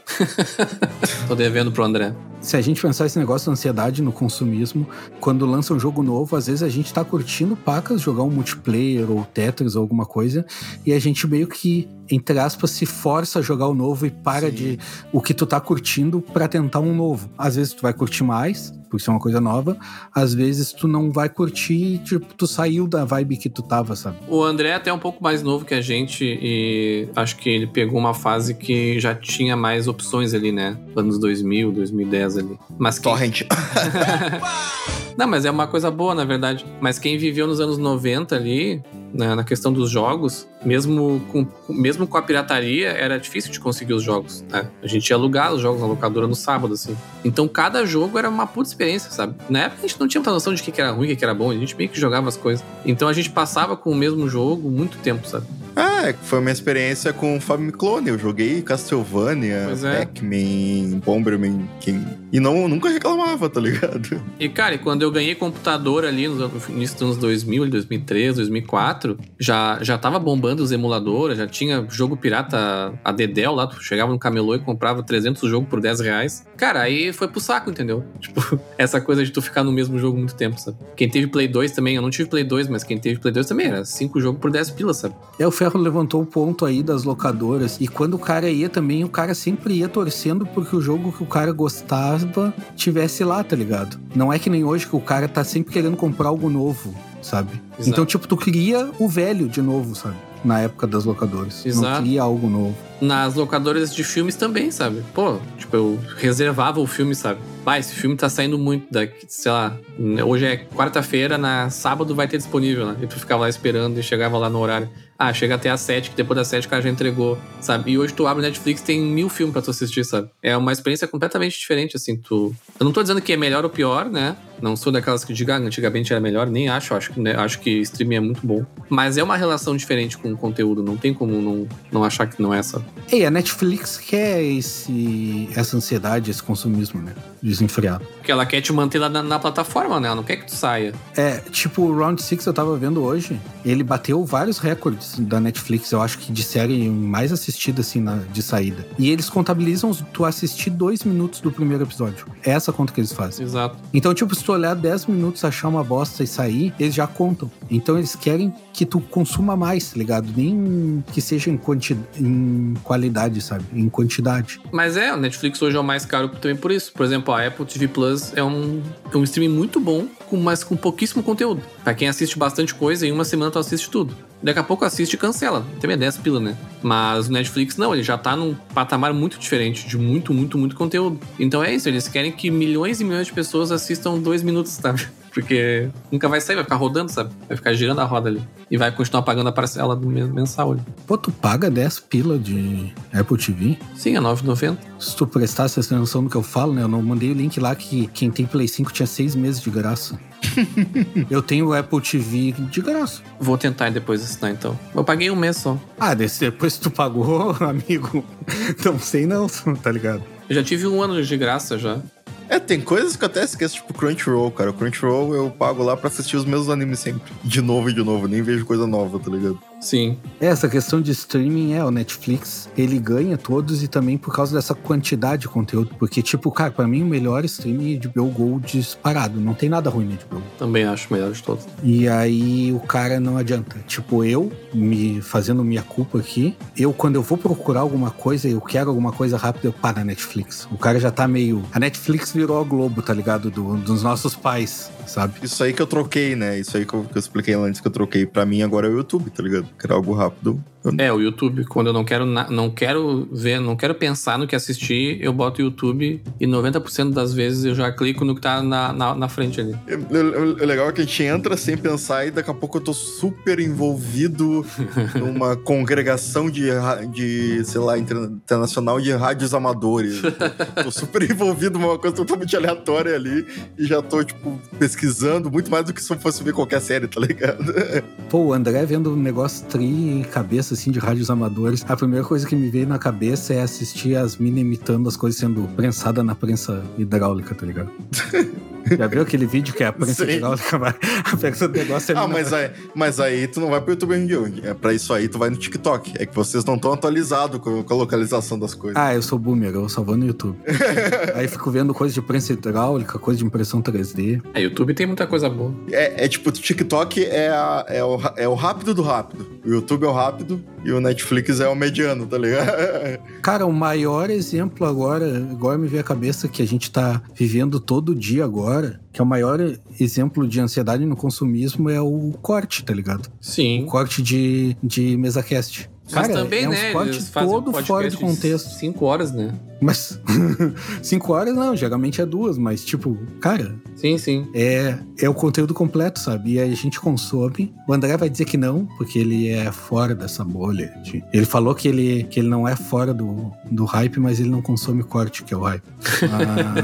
Tô devendo pro André. Se a gente pensar esse negócio da ansiedade no consumismo, quando lança um jogo novo, às vezes a gente tá curtindo pacas jogar um multiplayer ou Tetris ou alguma coisa, e a gente meio que, entre aspas, se força a jogar o novo e para Sim. de o que tu tá curtindo pra tentar um novo. Às vezes tu vai curtir mais, por ser uma coisa nova, às vezes tu não vai curtir, tipo, tu saiu da vibe que tu tava, sabe? O André é até um pouco mais novo que a gente e acho que ele pegou uma fase que já tinha mais opções ali, né? Anos 2000, 2010 ali. Mas quem... Torrent. Não, mas é uma coisa boa, na verdade. Mas quem viveu nos anos 90 ali, na, na questão dos jogos, mesmo com, mesmo com a pirataria, era difícil de conseguir os jogos, né? A gente ia alugar os jogos na locadora no sábado, assim. Então cada jogo era uma puta experiência, sabe? Na época a gente não tinha muita noção de o que que era ruim, o que que era bom, a gente meio que jogava as coisas. Então a gente passava com o mesmo jogo muito tempo, sabe? Ah, foi minha experiência com Family Clone. Eu joguei Castlevania, é. Pac-Man, Bomberman, King. E não, nunca reclamava, tá ligado? E, cara, quando eu ganhei computador ali no início dos anos 2000, 2003, 2004, já, já tava bombando os emuladores, já tinha jogo pirata a Dedel lá, tu chegava no camelô e comprava 300 jogos por 10 reais. Cara, aí foi pro saco, entendeu? Tipo, essa coisa de tu ficar no mesmo jogo muito tempo, sabe? Quem teve Play 2 também, eu não tive Play 2, mas quem teve Play 2 também era 5 jogos por 10 pilas, sabe? É, o Ferro levantou o ponto aí das locadoras. E quando o cara ia também, o cara sempre ia torcendo porque o jogo que o cara gostava tivesse lá, tá ligado? Não é que nem hoje que o cara tá sempre querendo comprar algo novo, sabe? Exato. Então, tipo, tu queria o velho de novo, sabe? Na época das locadoras. Não Exato. queria algo novo. nas locadoras de filmes também, sabe? Pô, tipo, eu reservava o filme, sabe? Vai, esse filme tá saindo muito daqui, sei lá, hoje é quarta-feira, na sábado vai ter disponível, né? E tu ficava lá esperando e chegava lá no horário. Ah, chega até às sete, que depois das sete o cara já entregou, sabe? E hoje tu abre Netflix tem mil filmes pra tu assistir, sabe? É uma experiência completamente diferente, assim, tu... Eu não tô dizendo que é melhor ou pior, né? Não sou daquelas que digam, ah, antigamente era melhor, nem acho, acho, que- né? acho que streaming é muito bom. Mas é uma relação diferente com o conteúdo, não tem como não, não achar que não é essa. Ei, a Netflix quer esse, essa ansiedade, esse consumismo, né? Desenfreado. Porque ela quer te manter lá na, na plataforma, né? Ela não quer que tu saia. É, tipo, o Round 6 eu tava vendo hoje, ele bateu vários recordes da Netflix, eu acho que de série mais assistida, assim, na- de saída. E eles contabilizam tu assistir dois minutos do primeiro episódio. É essa conta que eles fazem. Exato. Então, tipo, se tu olhar 10 minutos, achar uma bosta e sair, eles já contam. Então, eles querem que tu consuma mais, tá ligado? Nem que seja em, quanti... em qualidade, sabe? Em quantidade. Mas é, o Netflix hoje é o mais caro também por isso. Por exemplo, a Apple TV Plus é um, é um streaming muito bom, mas com pouquíssimo conteúdo. Pra quem assiste bastante coisa, em uma semana tu assiste tudo. Daqui a pouco assiste e cancela. Também é 10 pila, né? Mas o Netflix não, ele já tá num patamar muito diferente, de muito, muito, muito conteúdo. Então é isso, eles querem que milhões e milhões de pessoas assistam dois minutos, sabe? Porque nunca vai sair, vai ficar rodando, sabe? Vai ficar girando a roda ali. E vai continuar pagando a parcela do men- mensal ali. Pô, tu paga 10 pila de Apple TV? Sim, é 9,90. Se tu prestasse atenção no que eu falo, né? Eu não mandei o link lá que quem tem Play 5 tinha seis meses de graça. eu tenho o Apple TV de graça. Vou tentar depois assinar então. Eu paguei um mês só. Ah, depois tu pagou, amigo. Não sei não, tá ligado? Eu já tive um ano de graça já. É, tem coisas que eu até esqueço, tipo Crunchyroll, cara. O Crunchyroll eu pago lá pra assistir os mesmos animes sempre. De novo e de novo, nem vejo coisa nova, tá ligado? Sim. Essa questão de streaming é o Netflix, ele ganha todos e também por causa dessa quantidade de conteúdo. Porque, tipo, cara, pra mim o melhor streaming é de HBO Gold disparado. Não tem nada ruim na HBO. Também acho o melhor de todos. E aí o cara não adianta. Tipo, eu, me fazendo minha culpa aqui, eu, quando eu vou procurar alguma coisa, eu quero alguma coisa rápida, eu paro na Netflix. O cara já tá meio. A Netflix virou a Globo, tá ligado? Do- dos nossos pais, sabe? Isso aí que eu troquei, né? Isso aí que eu, que eu expliquei antes que eu troquei. Pra mim agora é o YouTube, tá ligado? Quero algo rápido. É, o YouTube, quando eu não quero, não quero ver, não quero pensar no que assistir, eu boto o YouTube e 90% das vezes eu já clico no que tá na, na, na frente ali. É, é- é legal que a gente entra sem pensar e daqui a pouco eu tô super envolvido numa congregação de, de sei lá, interna- internacional de rádios amadores. tô super envolvido numa coisa totalmente aleatória ali e já tô, tipo, pesquisando muito mais do que se eu fosse ver qualquer série, tá ligado? Pô, o André vendo um negócio tri cabeça assim de rádios amadores. A primeira coisa que me veio na cabeça é assistir as minas imitando as coisas sendo prensadas na prensa hidráulica, tá ligado? Já viu aquele vídeo que é a prensa Sim. hidráulica vai. A prensa do negócio ali. Ah, mas aí, mas aí tu não vai pro YouTube Hangout. É pra isso aí tu vai no TikTok. É que vocês não estão atualizados com, com a localização das coisas. Ah, eu sou boomer, eu só vou no YouTube. Aí fico vendo coisa de prensa hidráulica, coisa de impressão 3D. É, YouTube tem muita coisa boa. É, é tipo, o TikTok é, a- é, o, é o rápido do rápido. O YouTube é o rápido e o Netflix é o mediano, tá ligado? Cara, o maior exemplo agora, agora me veio à cabeça que a gente tá vivendo todo dia agora, que é o maior exemplo de ansiedade no consumismo é o corte, tá ligado? Sim. O corte de, de mesa cast. Mas Cara, também, é uns né? corte eles fazem todo fora de contexto. Cinco horas, né? Mas cinco horas não, geralmente é duas, mas tipo, cara, Sim, sim. é, é o conteúdo completo, sabe? E a gente consome. O André vai dizer que não, porque ele é fora dessa bolha. de- Ele falou que ele, que ele não é fora do, do hype, mas ele não consome corte, que é o hype.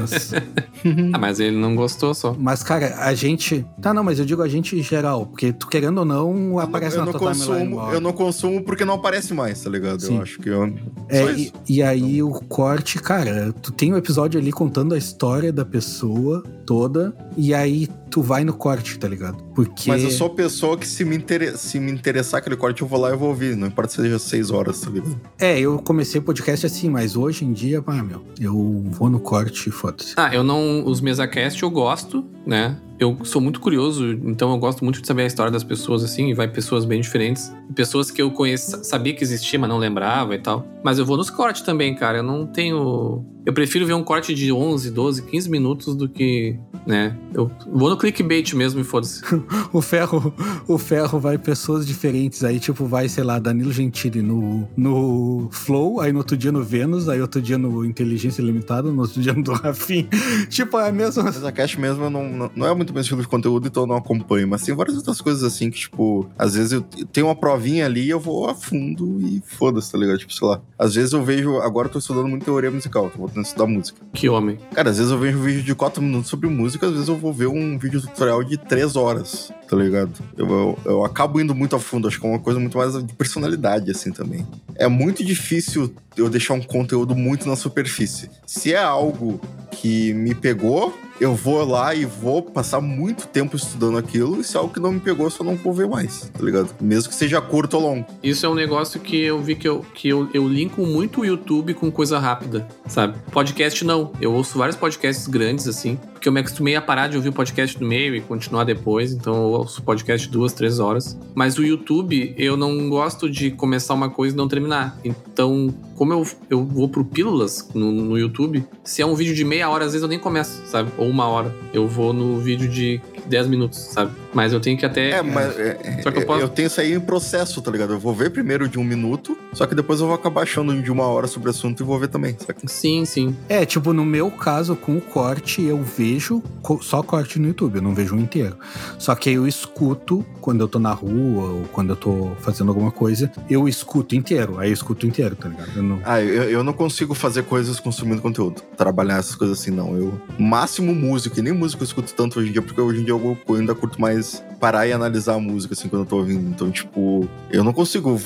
Mas, Ah, mas ele não gostou só. mas, cara, a gente. Tá, não, mas eu digo a gente em geral, porque tu querendo ou não, aparece eu na não tua timeline. eu não consumo porque não aparece mais, tá ligado? Sim. Eu acho que eu. É, e, e aí o corte, cara, tu tem um episódio ali contando a história da pessoa toda, e aí tu vai no corte, tá ligado? Porque. Mas eu sou pessoa que se me, intere- se me interessar aquele corte, eu vou lá e eu vou ouvir. Não importa se seja seis horas, tá ligado? É, eu comecei podcast assim, mas hoje em dia, pá, meu, eu vou no corte e foda-se. Ah, eu não. Os MesaCast eu gosto, né? Eu sou muito curioso, então eu gosto muito de saber a história das pessoas, assim, e vai pessoas bem diferentes. Pessoas que eu conheço, sabia que existia, mas não lembrava e tal. Mas eu vou nos cortes também, cara. Eu não tenho. Eu prefiro ver um corte de 11, 12, 15 minutos do que, né? Eu vou no clickbait mesmo e foda-se. O ferro, o ferro vai pessoas diferentes. Aí, tipo, vai, sei lá, Danilo Gentili no, no Flow, aí no outro dia no Vênus, aí outro dia no Inteligência Limitada, no outro dia no do Rafim. tipo, é a mesma. Mas a Cash mesmo não, não, não é muito meu estilo de conteúdo, então eu não acompanho. Mas tem várias outras coisas assim que, tipo, às vezes eu tenho uma provinha ali e eu vou a fundo e foda-se, tá ligado? Tipo, sei lá. Às vezes eu vejo. Agora eu tô estudando muito teoria musical, tô voltando a estudar música. Que homem. Cara, às vezes eu vejo um vídeo de 4 minutos sobre música, às vezes eu vou ver um vídeo tutorial de 3 horas, tá ligado? Eu, eu, eu acabo indo muito a fundo, acho que é uma coisa muito mais de personalidade, assim, também. É muito difícil eu deixar um conteúdo muito na superfície. Se é algo que me pegou, eu vou lá e vou passar muito tempo estudando aquilo, e se é algo que não me pegou, eu só não vou ver mais, tá ligado? Mesmo que seja curto ou longo. Isso é um negócio que eu vi que eu, que eu, eu linko muito o YouTube com coisa rápida, sabe? Podcast não. Eu ouço vários podcasts grandes, assim, porque eu me acostumei a parar de ouvir o podcast no meio e continuar depois, então eu ouço podcast duas, três horas. Mas o YouTube, eu não gosto de começar uma coisa e não terminar. Então, como eu, eu vou pro Pílulas no, no YouTube, se é um vídeo de meia hora, às vezes eu nem começo, sabe? Ou uma hora. Eu vou no vídeo de 10 minutos, sabe? Mas eu tenho que até. É, mas é, Só que eu posso- tenho isso aí em processo, tá ligado? Eu vou ver primeiro de um minuto, só que depois eu vou acabar achando de uma hora sobre o assunto e vou ver também, saca? Sim, sim. É, tipo, no meu caso, com o corte, eu vejo só corte no YouTube, eu não vejo um inteiro. Só que aí eu escuto quando eu tô na rua ou quando eu tô fazendo alguma coisa, eu escuto inteiro. Aí eu escuto inteiro, tá ligado? Eu não... Ah, eu, eu não consigo fazer coisas consumindo conteúdo. Trabalhar essas coisas assim, não. Eu. Máximo música, e nem música eu escuto tanto hoje em dia, porque hoje em dia eu, eu ainda curto mais parar e analisar a música, assim, quando eu tô ouvindo. Então, tipo, eu não consigo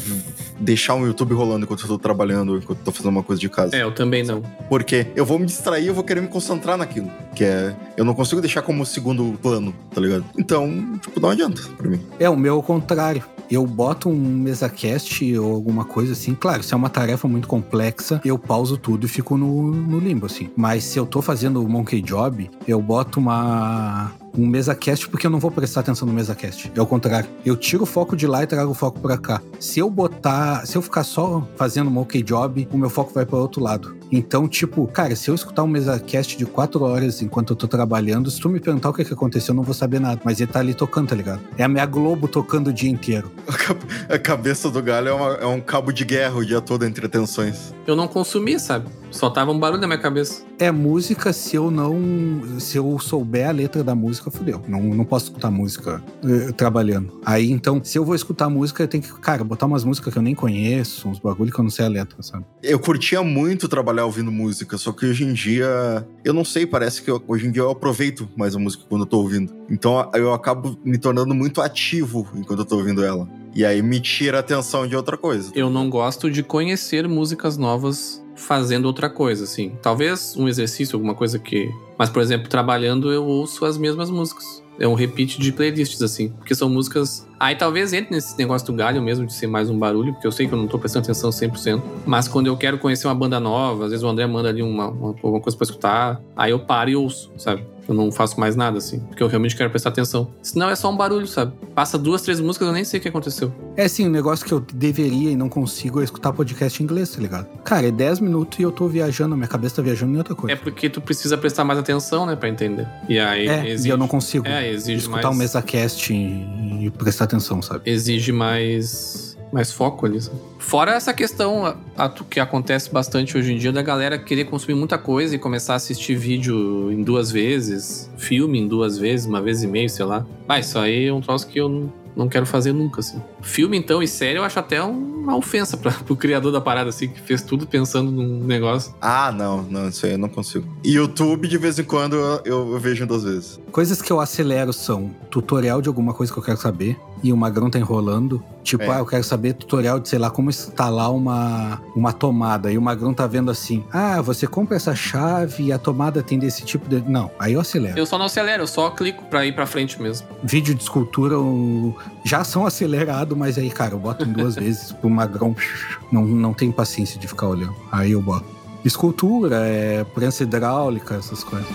deixar um YouTube YouTube rolando enquanto eu tô trabalhando, enquanto eu tô fazendo uma coisa de casa. É, eu também não. Porque eu vou me distrair, eu vou querer me concentrar naquilo. Que é. Eu não consigo deixar como segundo plano, tá ligado? Então, tipo, não adianta pra mim. É, o meu é o contrário. Eu boto um MesaCast ou alguma coisa assim. Claro, se é uma tarefa muito complexa, eu pauso tudo e fico no, no limbo, assim. Mas se eu tô fazendo o Monkey Job, eu boto uma, um MesaCast porque eu não vou prestar atenção no MesaCast. É o contrário. Eu tiro o foco de lá e trago o foco pra cá. Se eu botar, se eu ficar só fazendo Monkey Job, o meu foco vai para outro lado. Então, tipo, cara, se eu escutar um MesaCast de quatro horas enquanto eu tô trabalhando, se tu me perguntar o que, que aconteceu, eu não vou saber nada. Mas ele tá ali tocando, tá ligado? É a minha Globo tocando o dia inteiro. A cabeça do galho é, uma, é um cabo de guerra o dia todo entre atenções. Eu não consumi, sabe? Só tava um barulho na minha cabeça. É música se eu não. Se eu souber a letra da música, fudeu. Não, não posso escutar música eh, trabalhando. Aí então, se eu vou escutar música, eu tenho que, cara, botar umas músicas que eu nem conheço, uns bagulho que eu não sei a letra, sabe? Eu curtia muito trabalhar ouvindo música, só que hoje em dia. Eu não sei, parece que eu- hoje em dia eu aproveito mais a música quando eu tô ouvindo. Então eu acabo me tornando muito ativo enquanto eu tô ouvindo ela. E aí me tira a atenção de outra coisa. Eu não gosto de conhecer músicas novas fazendo outra coisa, assim. Talvez um exercício, alguma coisa que. Mas, por exemplo, trabalhando eu ouço as mesmas músicas. É um repeat de playlists, assim. Porque são músicas. Aí talvez entre nesse negócio do galho mesmo, de ser mais um barulho, porque eu sei que eu não tô prestando atenção 100%. Mas quando eu quero conhecer uma banda nova, às vezes o André manda ali uma, uma, alguma coisa pra escutar, aí eu paro e ouço, sabe? Eu não faço mais nada, assim. Porque eu realmente quero prestar atenção. Senão é só um barulho, sabe? Passa duas, três músicas, eu nem sei o que aconteceu. É assim, um negócio que eu deveria e não consigo é escutar podcast em inglês, tá ligado? Cara, é 10 minutos e eu tô viajando, minha cabeça tá viajando em outra coisa. É porque tu precisa prestar mais atenção, né, pra entender. E aí É, exige, e eu não consigo É, exige escutar mais. um MesaCast e, e prestar atenção, sabe? Exige mais. Mais foco ali. Fora essa questão a- a- que acontece bastante hoje em dia da galera querer consumir muita coisa e começar a assistir vídeo em duas vezes, filme em duas vezes, uma vez e meio, sei lá. Ah, isso aí é um troço que eu não, não quero fazer nunca, assim. Filme, então, e série, eu acho até uma ofensa pra, pro criador da parada, assim, que fez tudo pensando num negócio. Ah, não, não, isso aí eu não consigo. E YouTube, de vez em quando, eu, eu vejo duas vezes. Coisas que eu acelero são tutorial de alguma coisa que eu quero saber e o Magrão tá enrolando. Tipo, É. ah, eu quero saber tutorial de, sei lá, como instalar uma, uma tomada. E o Magrão tá vendo assim, ah, você compra essa chave e a tomada tem desse tipo de... Não, aí eu acelero. Eu só não acelero, eu só clico pra ir pra frente mesmo. Vídeo de escultura eu- já são acelerados, mas aí, cara, eu boto em duas vezes pro Magrão. Não, não tem paciência de ficar olhando. Aí eu boto. Escultura, é prensa hidráulica, essas coisas.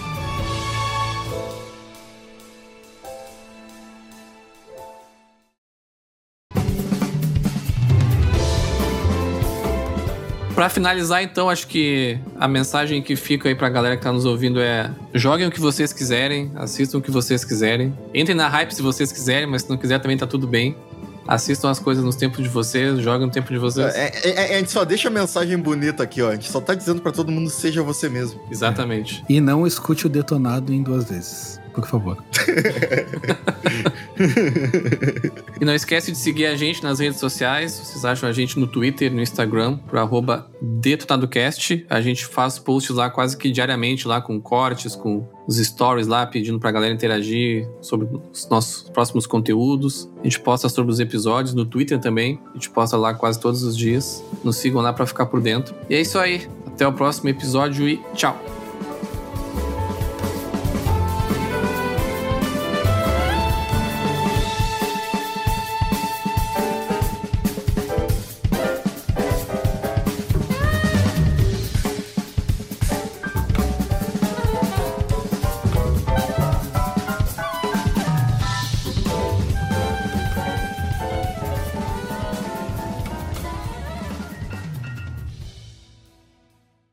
Pra finalizar, então, acho que a mensagem que fica aí pra galera que tá nos ouvindo é: joguem o que vocês quiserem, assistam o que vocês quiserem. Entrem na hype se vocês quiserem, mas se não quiser também tá tudo bem. Assistam as coisas nos tempos de vocês, joguem no tempo de vocês. É, é- é- a gente só deixa a mensagem bonita aqui, ó. A gente só tá dizendo pra todo mundo, seja você mesmo. Exatamente. E não escute o detonado em duas vezes, por favor. E não esquece de seguir a gente nas redes sociais. Vocês acham a gente no Twitter, no Instagram, pro DetonadoCast. A gente faz posts lá quase que diariamente, lá com cortes, com os stories lá, pedindo pra galera interagir sobre os nossos próximos conteúdos. A gente posta sobre os episódios no Twitter também. A gente posta lá quase todos os dias. Nos sigam lá pra ficar por dentro. E é isso aí. Até o próximo episódio e tchau!